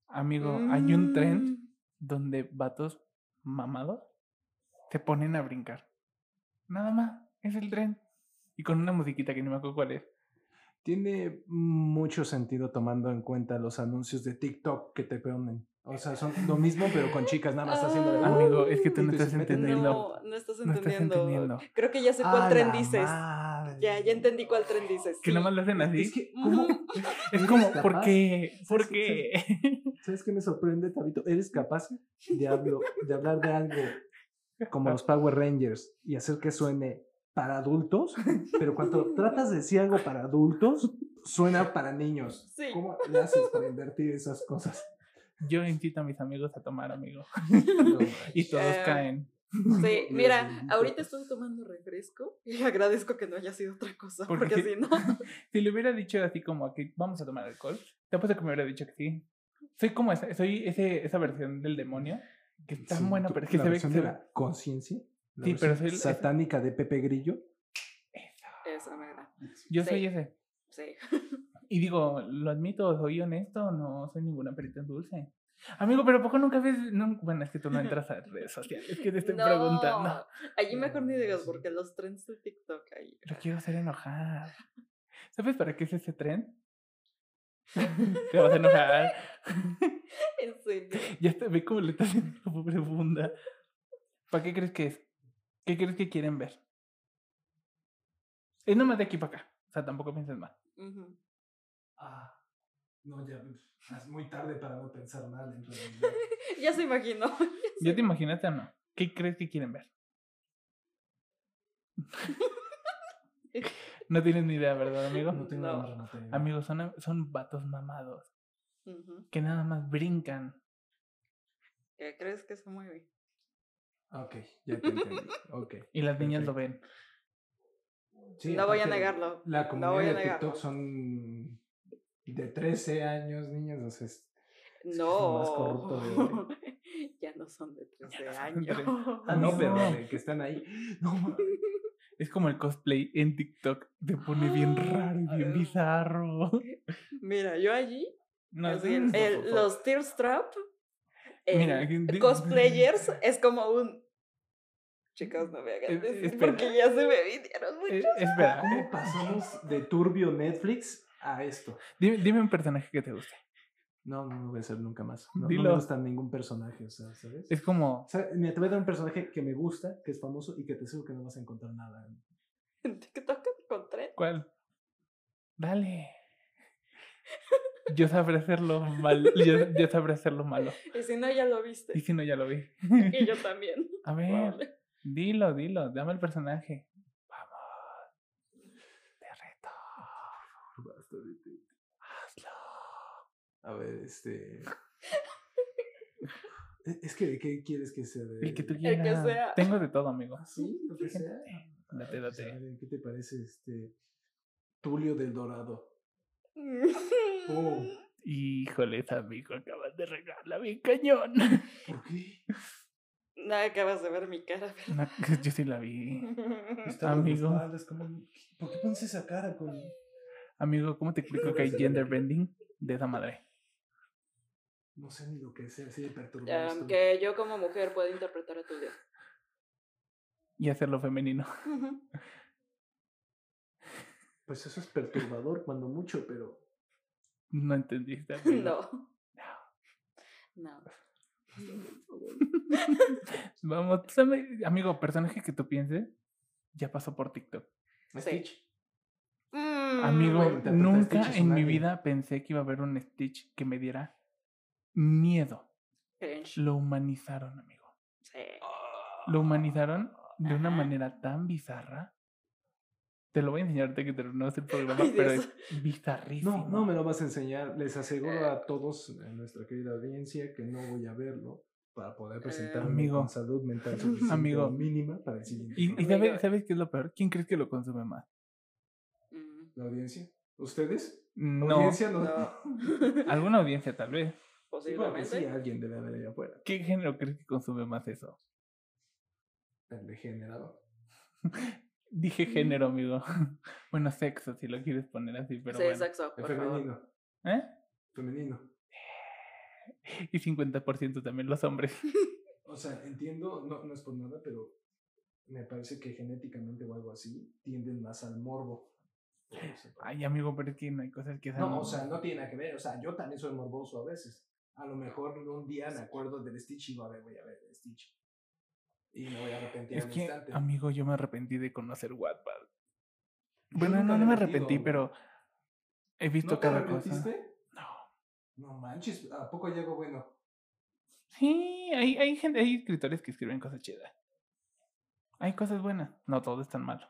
Amigo, hay un trend Mm, donde vatos mamados se ponen a brincar. Nada más, es el tren. Y con una musiquita que no me acuerdo cuál es. Tiene mucho sentido tomando en cuenta los anuncios de TikTok que te ponen. O sea, son lo mismo, pero con chicas, nada más haciendo de... Ah. Amigo, es que tú no estás entendiendo. No, no estás No estás entendiendo. Creo que ya sé cuál ¡A tren la dices. madre! Ya, ya entendí cuál tren dices. Que sí. nada más lo hacen así. Es que, ¿cómo? Es ¿Eres como, capaz? ¿por qué? ¿Por ¿Sabes- qué? ¿Sabes qué me sorprende, Tabito? Eres capaz de, hablo- de hablar de algo como los Power Rangers y hacer que suene para adultos, pero cuando tratas de decir algo para adultos, suena para niños. Sí. ¿Cómo le haces para invertir esas cosas? Yo invito a mis amigos a tomar, amigo. No, Y todos Eh, caen. Sí, mira, ahorita estoy tomando refresco y agradezco que no haya sido otra cosa, ¿Por porque qué? si no, Si le hubiera dicho así como que vamos a tomar alcohol, te apuesto que me hubiera dicho que sí. Soy como esa, soy ese, esa versión del demonio que está Sí, buena, pero es que la se ve que versión se de ve. la conciencia. La Sí, pero soy satánica de Pepe Grillo. eso me da. Yo Sí. soy ese. Sí. Y digo, lo admito, soy honesto, no soy ninguna perita en dulce. Amigo, pero ¿a poco nunca ves? No, bueno, es que tú no entras a redes sociales, que te estoy preguntando. Allí mejor ni digas, porque los trends de TikTok ahí. Lo quiero hacer enojar. ¿Sabes para qué es ese tren? Te vas a enojar. En serio. Ya te ve cómo le está haciendo la pobre funda. ¿Para qué crees que es? ¿Qué crees que quieren ver? Es nomás de aquí para acá. O sea, tampoco pienses mal. Ah, no, ya es muy tarde para no pensar mal en realidad. Ya se imaginó. ¿Ya te imaginaste o no? ¿Qué crees que quieren ver? no tienes ni idea, ¿verdad, amigo? No tengo No. idea. Amigos, son, son vatos mamados que nada más brincan. ¿Qué crees que se mueve? Ok, ya te entendí. Ok. Y las niñas lo ven. Sí, no voy a negarlo. La no comunidad voy a de negarlo. TikTok son de 13 años, niños, o sea, es- es lo No. más corrupto de hoy. ya no son de 13 no son años. tres. Ah, no, pero No. de que están ahí. No, Es como el cosplay en TikTok. Te pone bien raro y bien bizarro. Mira, yo allí, No, el- el- los Tearstrap, Mira, el di- cosplayers, es como un... Chicos, no me hagan decir espera. porque ya se me vinieron Eh, muchos. espera, ¿Cómo pasamos de turbio Netflix a esto? dime, dime un personaje que te guste. No, no lo voy a hacer nunca más. No, me gusta ningún personaje, o sea, ¿sabes? Es como, O sea, mira, te voy a dar un personaje que me gusta, que es famoso y que te aseguro que no vas a encontrar nada. En TikTok encontré. ¿cuál? Dale. Yo sabré hacerlo mal. Yo, yo sabré hacerlo malo. Y si no, ya lo viste. Y si no, ya lo vi. Y yo también. A ver, Vale. Dilo, dilo. Dame el personaje. Vamos. Te reto. Basta de ti. Hazlo. A ver, este. Es que, ¿qué quieres que sea de.? El que tú que quieras. sea. Tengo de todo, amigo. Ah, sí, lo que sea. Date, Pues, a date. ver, ¿Qué te parece este. Tulio del Dorado? Oh. Híjoles, amigo, acabas de regalarla bien cañón. ¿Por qué? No acabas de ver mi cara, pero. No, yo sí la vi. Amigo. como- ¿Por qué pones esa cara con.? Amigo, ¿cómo te explico que hay gender bending de esa madre? No sé ni lo que sea, así de perturbado. Estoy. que yo como mujer puedo interpretar a tu Dios. Y hacerlo femenino. Pues eso es perturbador cuando mucho, pero. No entendiste. amigo. No. No. Vamos, amigo, personaje que tú pienses, ya pasó por TikTok. Stitch. Amigo, bueno, interpretar nunca Stitch en mi vida pensé que iba a haber un Stitch que me diera miedo. Cringe. Lo humanizaron, amigo. Sí. Lo humanizaron de una manera tan bizarra. Te lo voy a enseñar que terminamos el programa, Ay, pero Dios. es bizarrísimo. No, no me lo vas a enseñar. Les aseguro Eh. a todos en nuestra querida audiencia que no voy a verlo para poder presentarme Amigo. con salud mental Amigo. mínima para el siguiente. ¿Y, y sabes, sabes qué es lo peor? ¿Quién crees que lo consume más? Mm, ¿La audiencia? ¿Ustedes? No, ¿Audiencia? No. No. alguna audiencia tal vez. Posiblemente. sí, alguien debe haber allá afuera. ¿Qué género crees que consume más eso? El degenerado. Dije género, amigo. Bueno, sexo, si lo quieres poner así, pero sí, bueno. sexo, favor. femenino. ¿Eh? Femenino. Y 50% también los hombres. O sea, entiendo, no, no es por nada, pero me parece que genéticamente o algo así tienden más al morbo. Ay, amigo, pero es que no hay cosas que sean- No, o sea, no tiene nada que ver. O sea, yo también soy morboso a veces. A lo mejor un día me acuerdo del Stitch y digo, a ver, voy a ver el Stitch. Y me voy a arrepentir Es al que, instante. amigo, yo me arrepentí de conocer Wattpad. Bueno, no, me no me arrepentí, pero he visto ¿No te cada cosa. No. No manches, ¿a poco hay algo bueno? Sí, hay, hay gente, hay escritores que escriben cosas chidas. Hay cosas buenas. No todo es tan malo.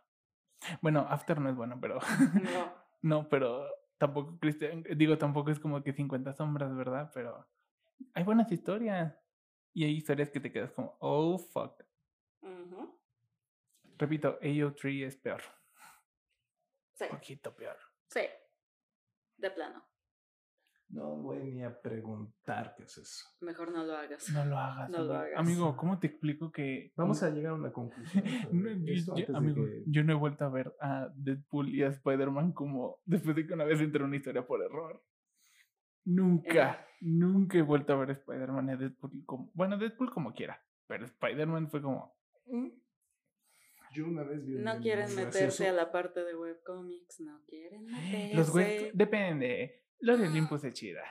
Bueno, After no es bueno, pero. No. no, pero tampoco Christian, digo, tampoco es como que 50 sombras, ¿verdad? Pero hay buenas historias. Y hay historias que te quedas como, oh fuck. Repito, AO3 es peor. Sí, poquito peor. sí. De plano. No voy ni a preguntar qué es eso. Mejor no lo hagas. No lo hagas. No lo amigo. hagas. Amigo, ¿cómo te explico que. Vamos a llegar a una conclusión. No, yo- amigo, que- yo no he vuelto a ver a Deadpool y a Spider-Man como después de que una vez entré en una historia por error. Nunca, nunca he vuelto a ver a Spider-Man y a Deadpool como. Bueno, Deadpool como quiera, pero Spider-Man fue como. "Mm". Yo una vez vi un No quieren meterse gracioso. a la parte de webcomics. No quieren meterse. Los güeyes. Depende. Los de Olympus es chida.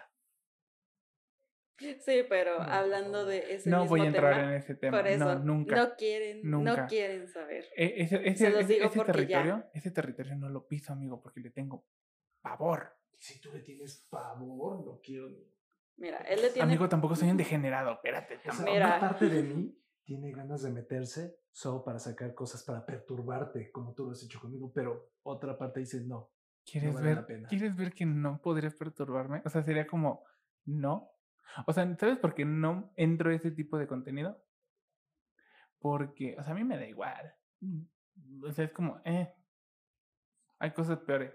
Sí, pero No, hablando de ese No mismo voy a entrar tema, en ese tema. por eso no, nunca. no quieren, Nunca. no quieren saber. E- ese, ese, Se los ese- digo ese porque ya. territorio, ese territorio no lo piso, amigo, porque le tengo pavor. Si tú le tienes pavor, no quiero. Mira, él le tiene Amigo, tampoco soy un degenerado, espérate. Mira. una parte de mí tiene ganas de meterse solo para sacar cosas para perturbarte, como tú lo has hecho conmigo, pero otra parte dice no. ¿Quieres vale la ver, pena. ¿Quieres ver que no podrías perturbarme? O sea, sería como, no. O sea, ¿sabes por qué no entro a ese tipo de contenido? Porque, o sea, a mí me da igual. O sea, es como, eh. Hay cosas peores.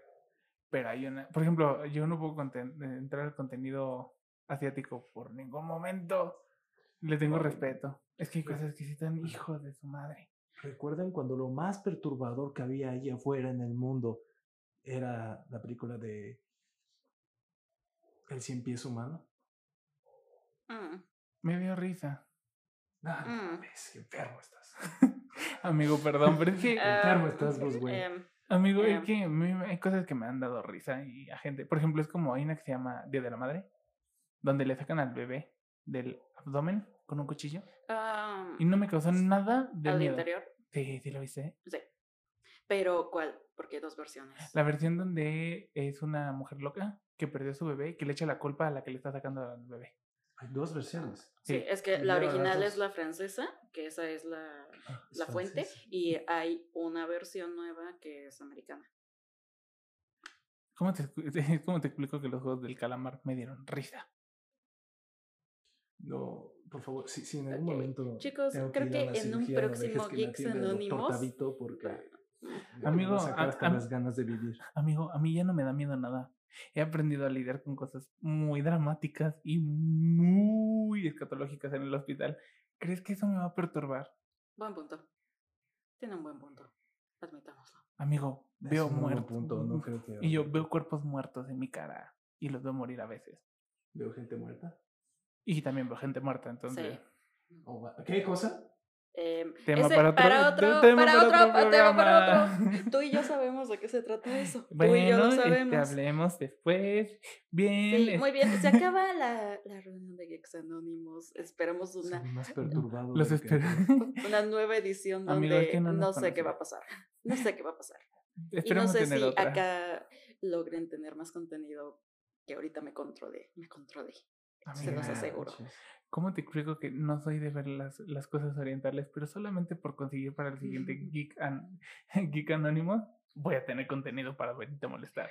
Pero hay una. Por ejemplo, yo no puedo entrar al contenido asiático por ningún momento. Le tengo respeto. Es que hay cosas que sí están hijos de su madre. ¿Recuerdan cuando lo más perturbador que había ahí afuera en el mundo era la película de El cien pies humano? Mm, Me dio risa. Ah, no Mm. enfermo estás. Amigo, perdón, pero es que. Enfermo estás vos, güey. em, Amigo, Em. es que mí me- hay cosas que me han dado risa y a gente. Por ejemplo, es como hay una que se llama Día de la Madre. donde le sacan al bebé del abdomen con un cuchillo. Ah, Y no me causó nada de al miedo. interior, Sí, sí lo viste. sí. Pero, ¿cuál? Porque hay dos versiones. La versión donde es una mujer loca que perdió a su bebé y que le echa la culpa a la que le está sacando al bebé. Hay dos versiones. Sí, Sí. es que la original es la francesa, que esa es la, Es la fuente, y hay una versión nueva que es americana. ¿Cómo te, ¿Cómo te explico que los juegos del calamar me dieron risa? No, por favor, si, si en algún momento. chicos, tengo creo ir a que una en un cirugía, no próximo dejes que me Geeks Anónimos- Tabito porque me Amigo, a a- las ganas de vivir. Amigo, a mí ya no me da miedo nada. He aprendido a lidiar con cosas muy dramáticas y muy escatológicas en el hospital. ¿Crees que eso me va a perturbar? Buen punto. Tiene un buen punto. Admitámoslo. Amigo, Es veo un muy buen muertos. punto, no creo que Y yo veo cuerpos muertos en mi cara y los veo morir a veces. Veo gente muerta. Y también veo gente muerta, entonces. Sí. O va- ¿Qué cosa? Em, Tema ese- para otro, para otro, te- tema para otro, otro tema para programa. otro. Tú y yo sabemos de qué se trata eso. Tú y yo Bueno, lo este, sabemos. hablemos después. Bien. Sí, muy bien. Se acaba la, la reunión de Geeks Anónimos. Esperamos una, Soy más perturbado. Los espero. una nueva edición donde Amigo, no no, sé qué va a pasar. No sé qué va a pasar. Y no Esperemos sé tener si otra. acá logren tener más contenido que ahorita me controlé. Me controlé. Se los Amiga, aseguro. ¿Cómo te explico que no soy de ver las, las cosas orientales, pero solamente por conseguir para el siguiente Geek, an- Geek Anónimo voy a tener contenido para venirte a molestar?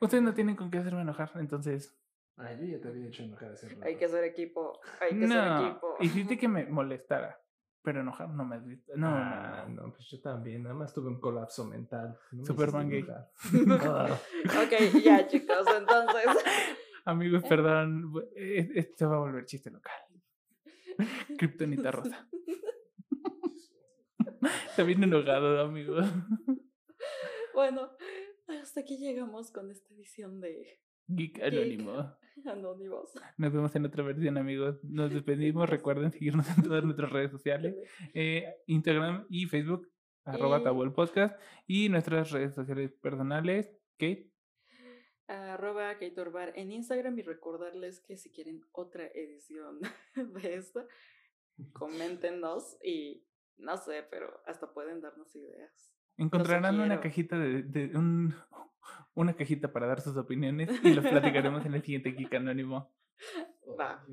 Ustedes no tienen con qué hacerme enojar, entonces. Ay, yo ya te había hecho enojar hace rato. Hay que ser equipo. Hay que ser No, equipo. hiciste que me molestara, pero enojar no me. No, no, Ah, no. no, pues yo también. Nada más tuve un colapso mental. No me Superman hiciste gay. Ah, ok, ya chicos, entonces. Amigos, perdón, bu- e- esto va a volver chiste local. Kryptonita rosa. Está bien enojado, amigos. Bueno, hasta aquí llegamos con esta edición de Geek Anónimo. Anónimos. Nos vemos en otra versión, amigos. Nos despedimos. Recuerden seguirnos en todas nuestras redes sociales: eh, Instagram y Facebook, arroba podcast. Y nuestras redes sociales personales, Kate. Arroba Keitorbar en Instagram y recordarles que si quieren otra edición de esta, coméntenos y no sé, pero hasta pueden darnos ideas. Encontrarán una cajita de, de un, una cajita para dar sus opiniones y los platicaremos en el siguiente Geek Anónimo. Va.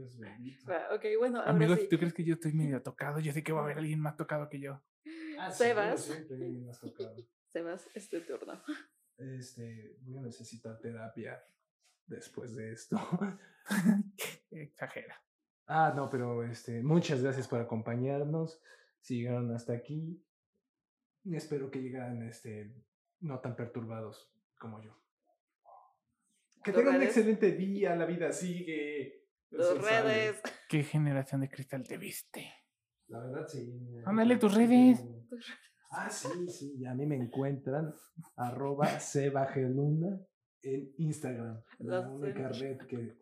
Va, ok, bueno, ahora Amigos, sí. si tú crees que yo estoy medio tocado, yo sé que va a haber alguien más tocado que yo. Ah, sí, Sebas. más tocado. Sebas, es tu turno. Este, voy a necesitar terapia después de esto. Exagera. Ah, no, pero este, muchas gracias por acompañarnos. Si llegaron hasta aquí, espero que llegaran este, no tan perturbados como yo. Que Tus tengan un redes. excelente día, la vida sigue. Tus redes. ¿Qué generación de cristal te viste? La verdad, sí. Ándale, tus Sí, redes. Ah, sí, sí, y a mí me encuentran arroba sebageluna en Instagram. La Lo única sé. red que,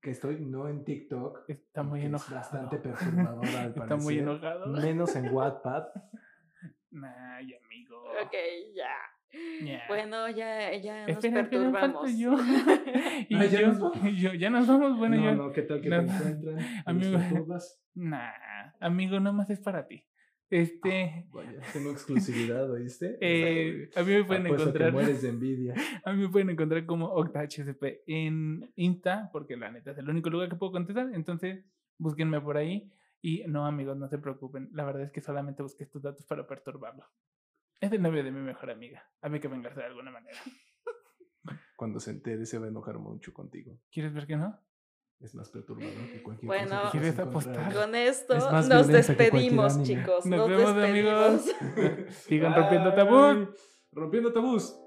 que estoy, no en TikTok. Está muy que es enojado. bastante perturbadora al Está muy enojado. Menos en Wattpad. Ay, amigo. Ok, ya. Bueno, ya, ya nos Espera, perturbamos. yo. y Ah, ¿ya yo, nos vamos? y yo, ya nos vamos. Bueno, no, yo. no, ¿qué tal que no, te encuentran? ¿Te amigo. Nah, amigo, nomás es para ti. Este. Vaya, tengo exclusividad, ¿oíste? eh, a mí me pueden Apuesto encontrar. mueres de envidia. A mí me pueden encontrar como OctaHCP en Insta, porque la neta es el único lugar que puedo contestar. Entonces, búsquenme por ahí. Y no, amigos, no se preocupen. La verdad es que solamente busqué estos datos para perturbarlo. Es el novio de mi mejor amiga. Había que vengarse de alguna manera. Cuando se entere se va a enojar mucho contigo. ¿Quieres ver que no? Es más perturbador que cualquier Bueno. cosa. que ¿Quieres puedas encontrar. apostar? Con esto Es nos despedimos, chicos. Nos Nos, vemos, despedimos. amigos. Sigan rompiendo tabú. Rompiendo tabús.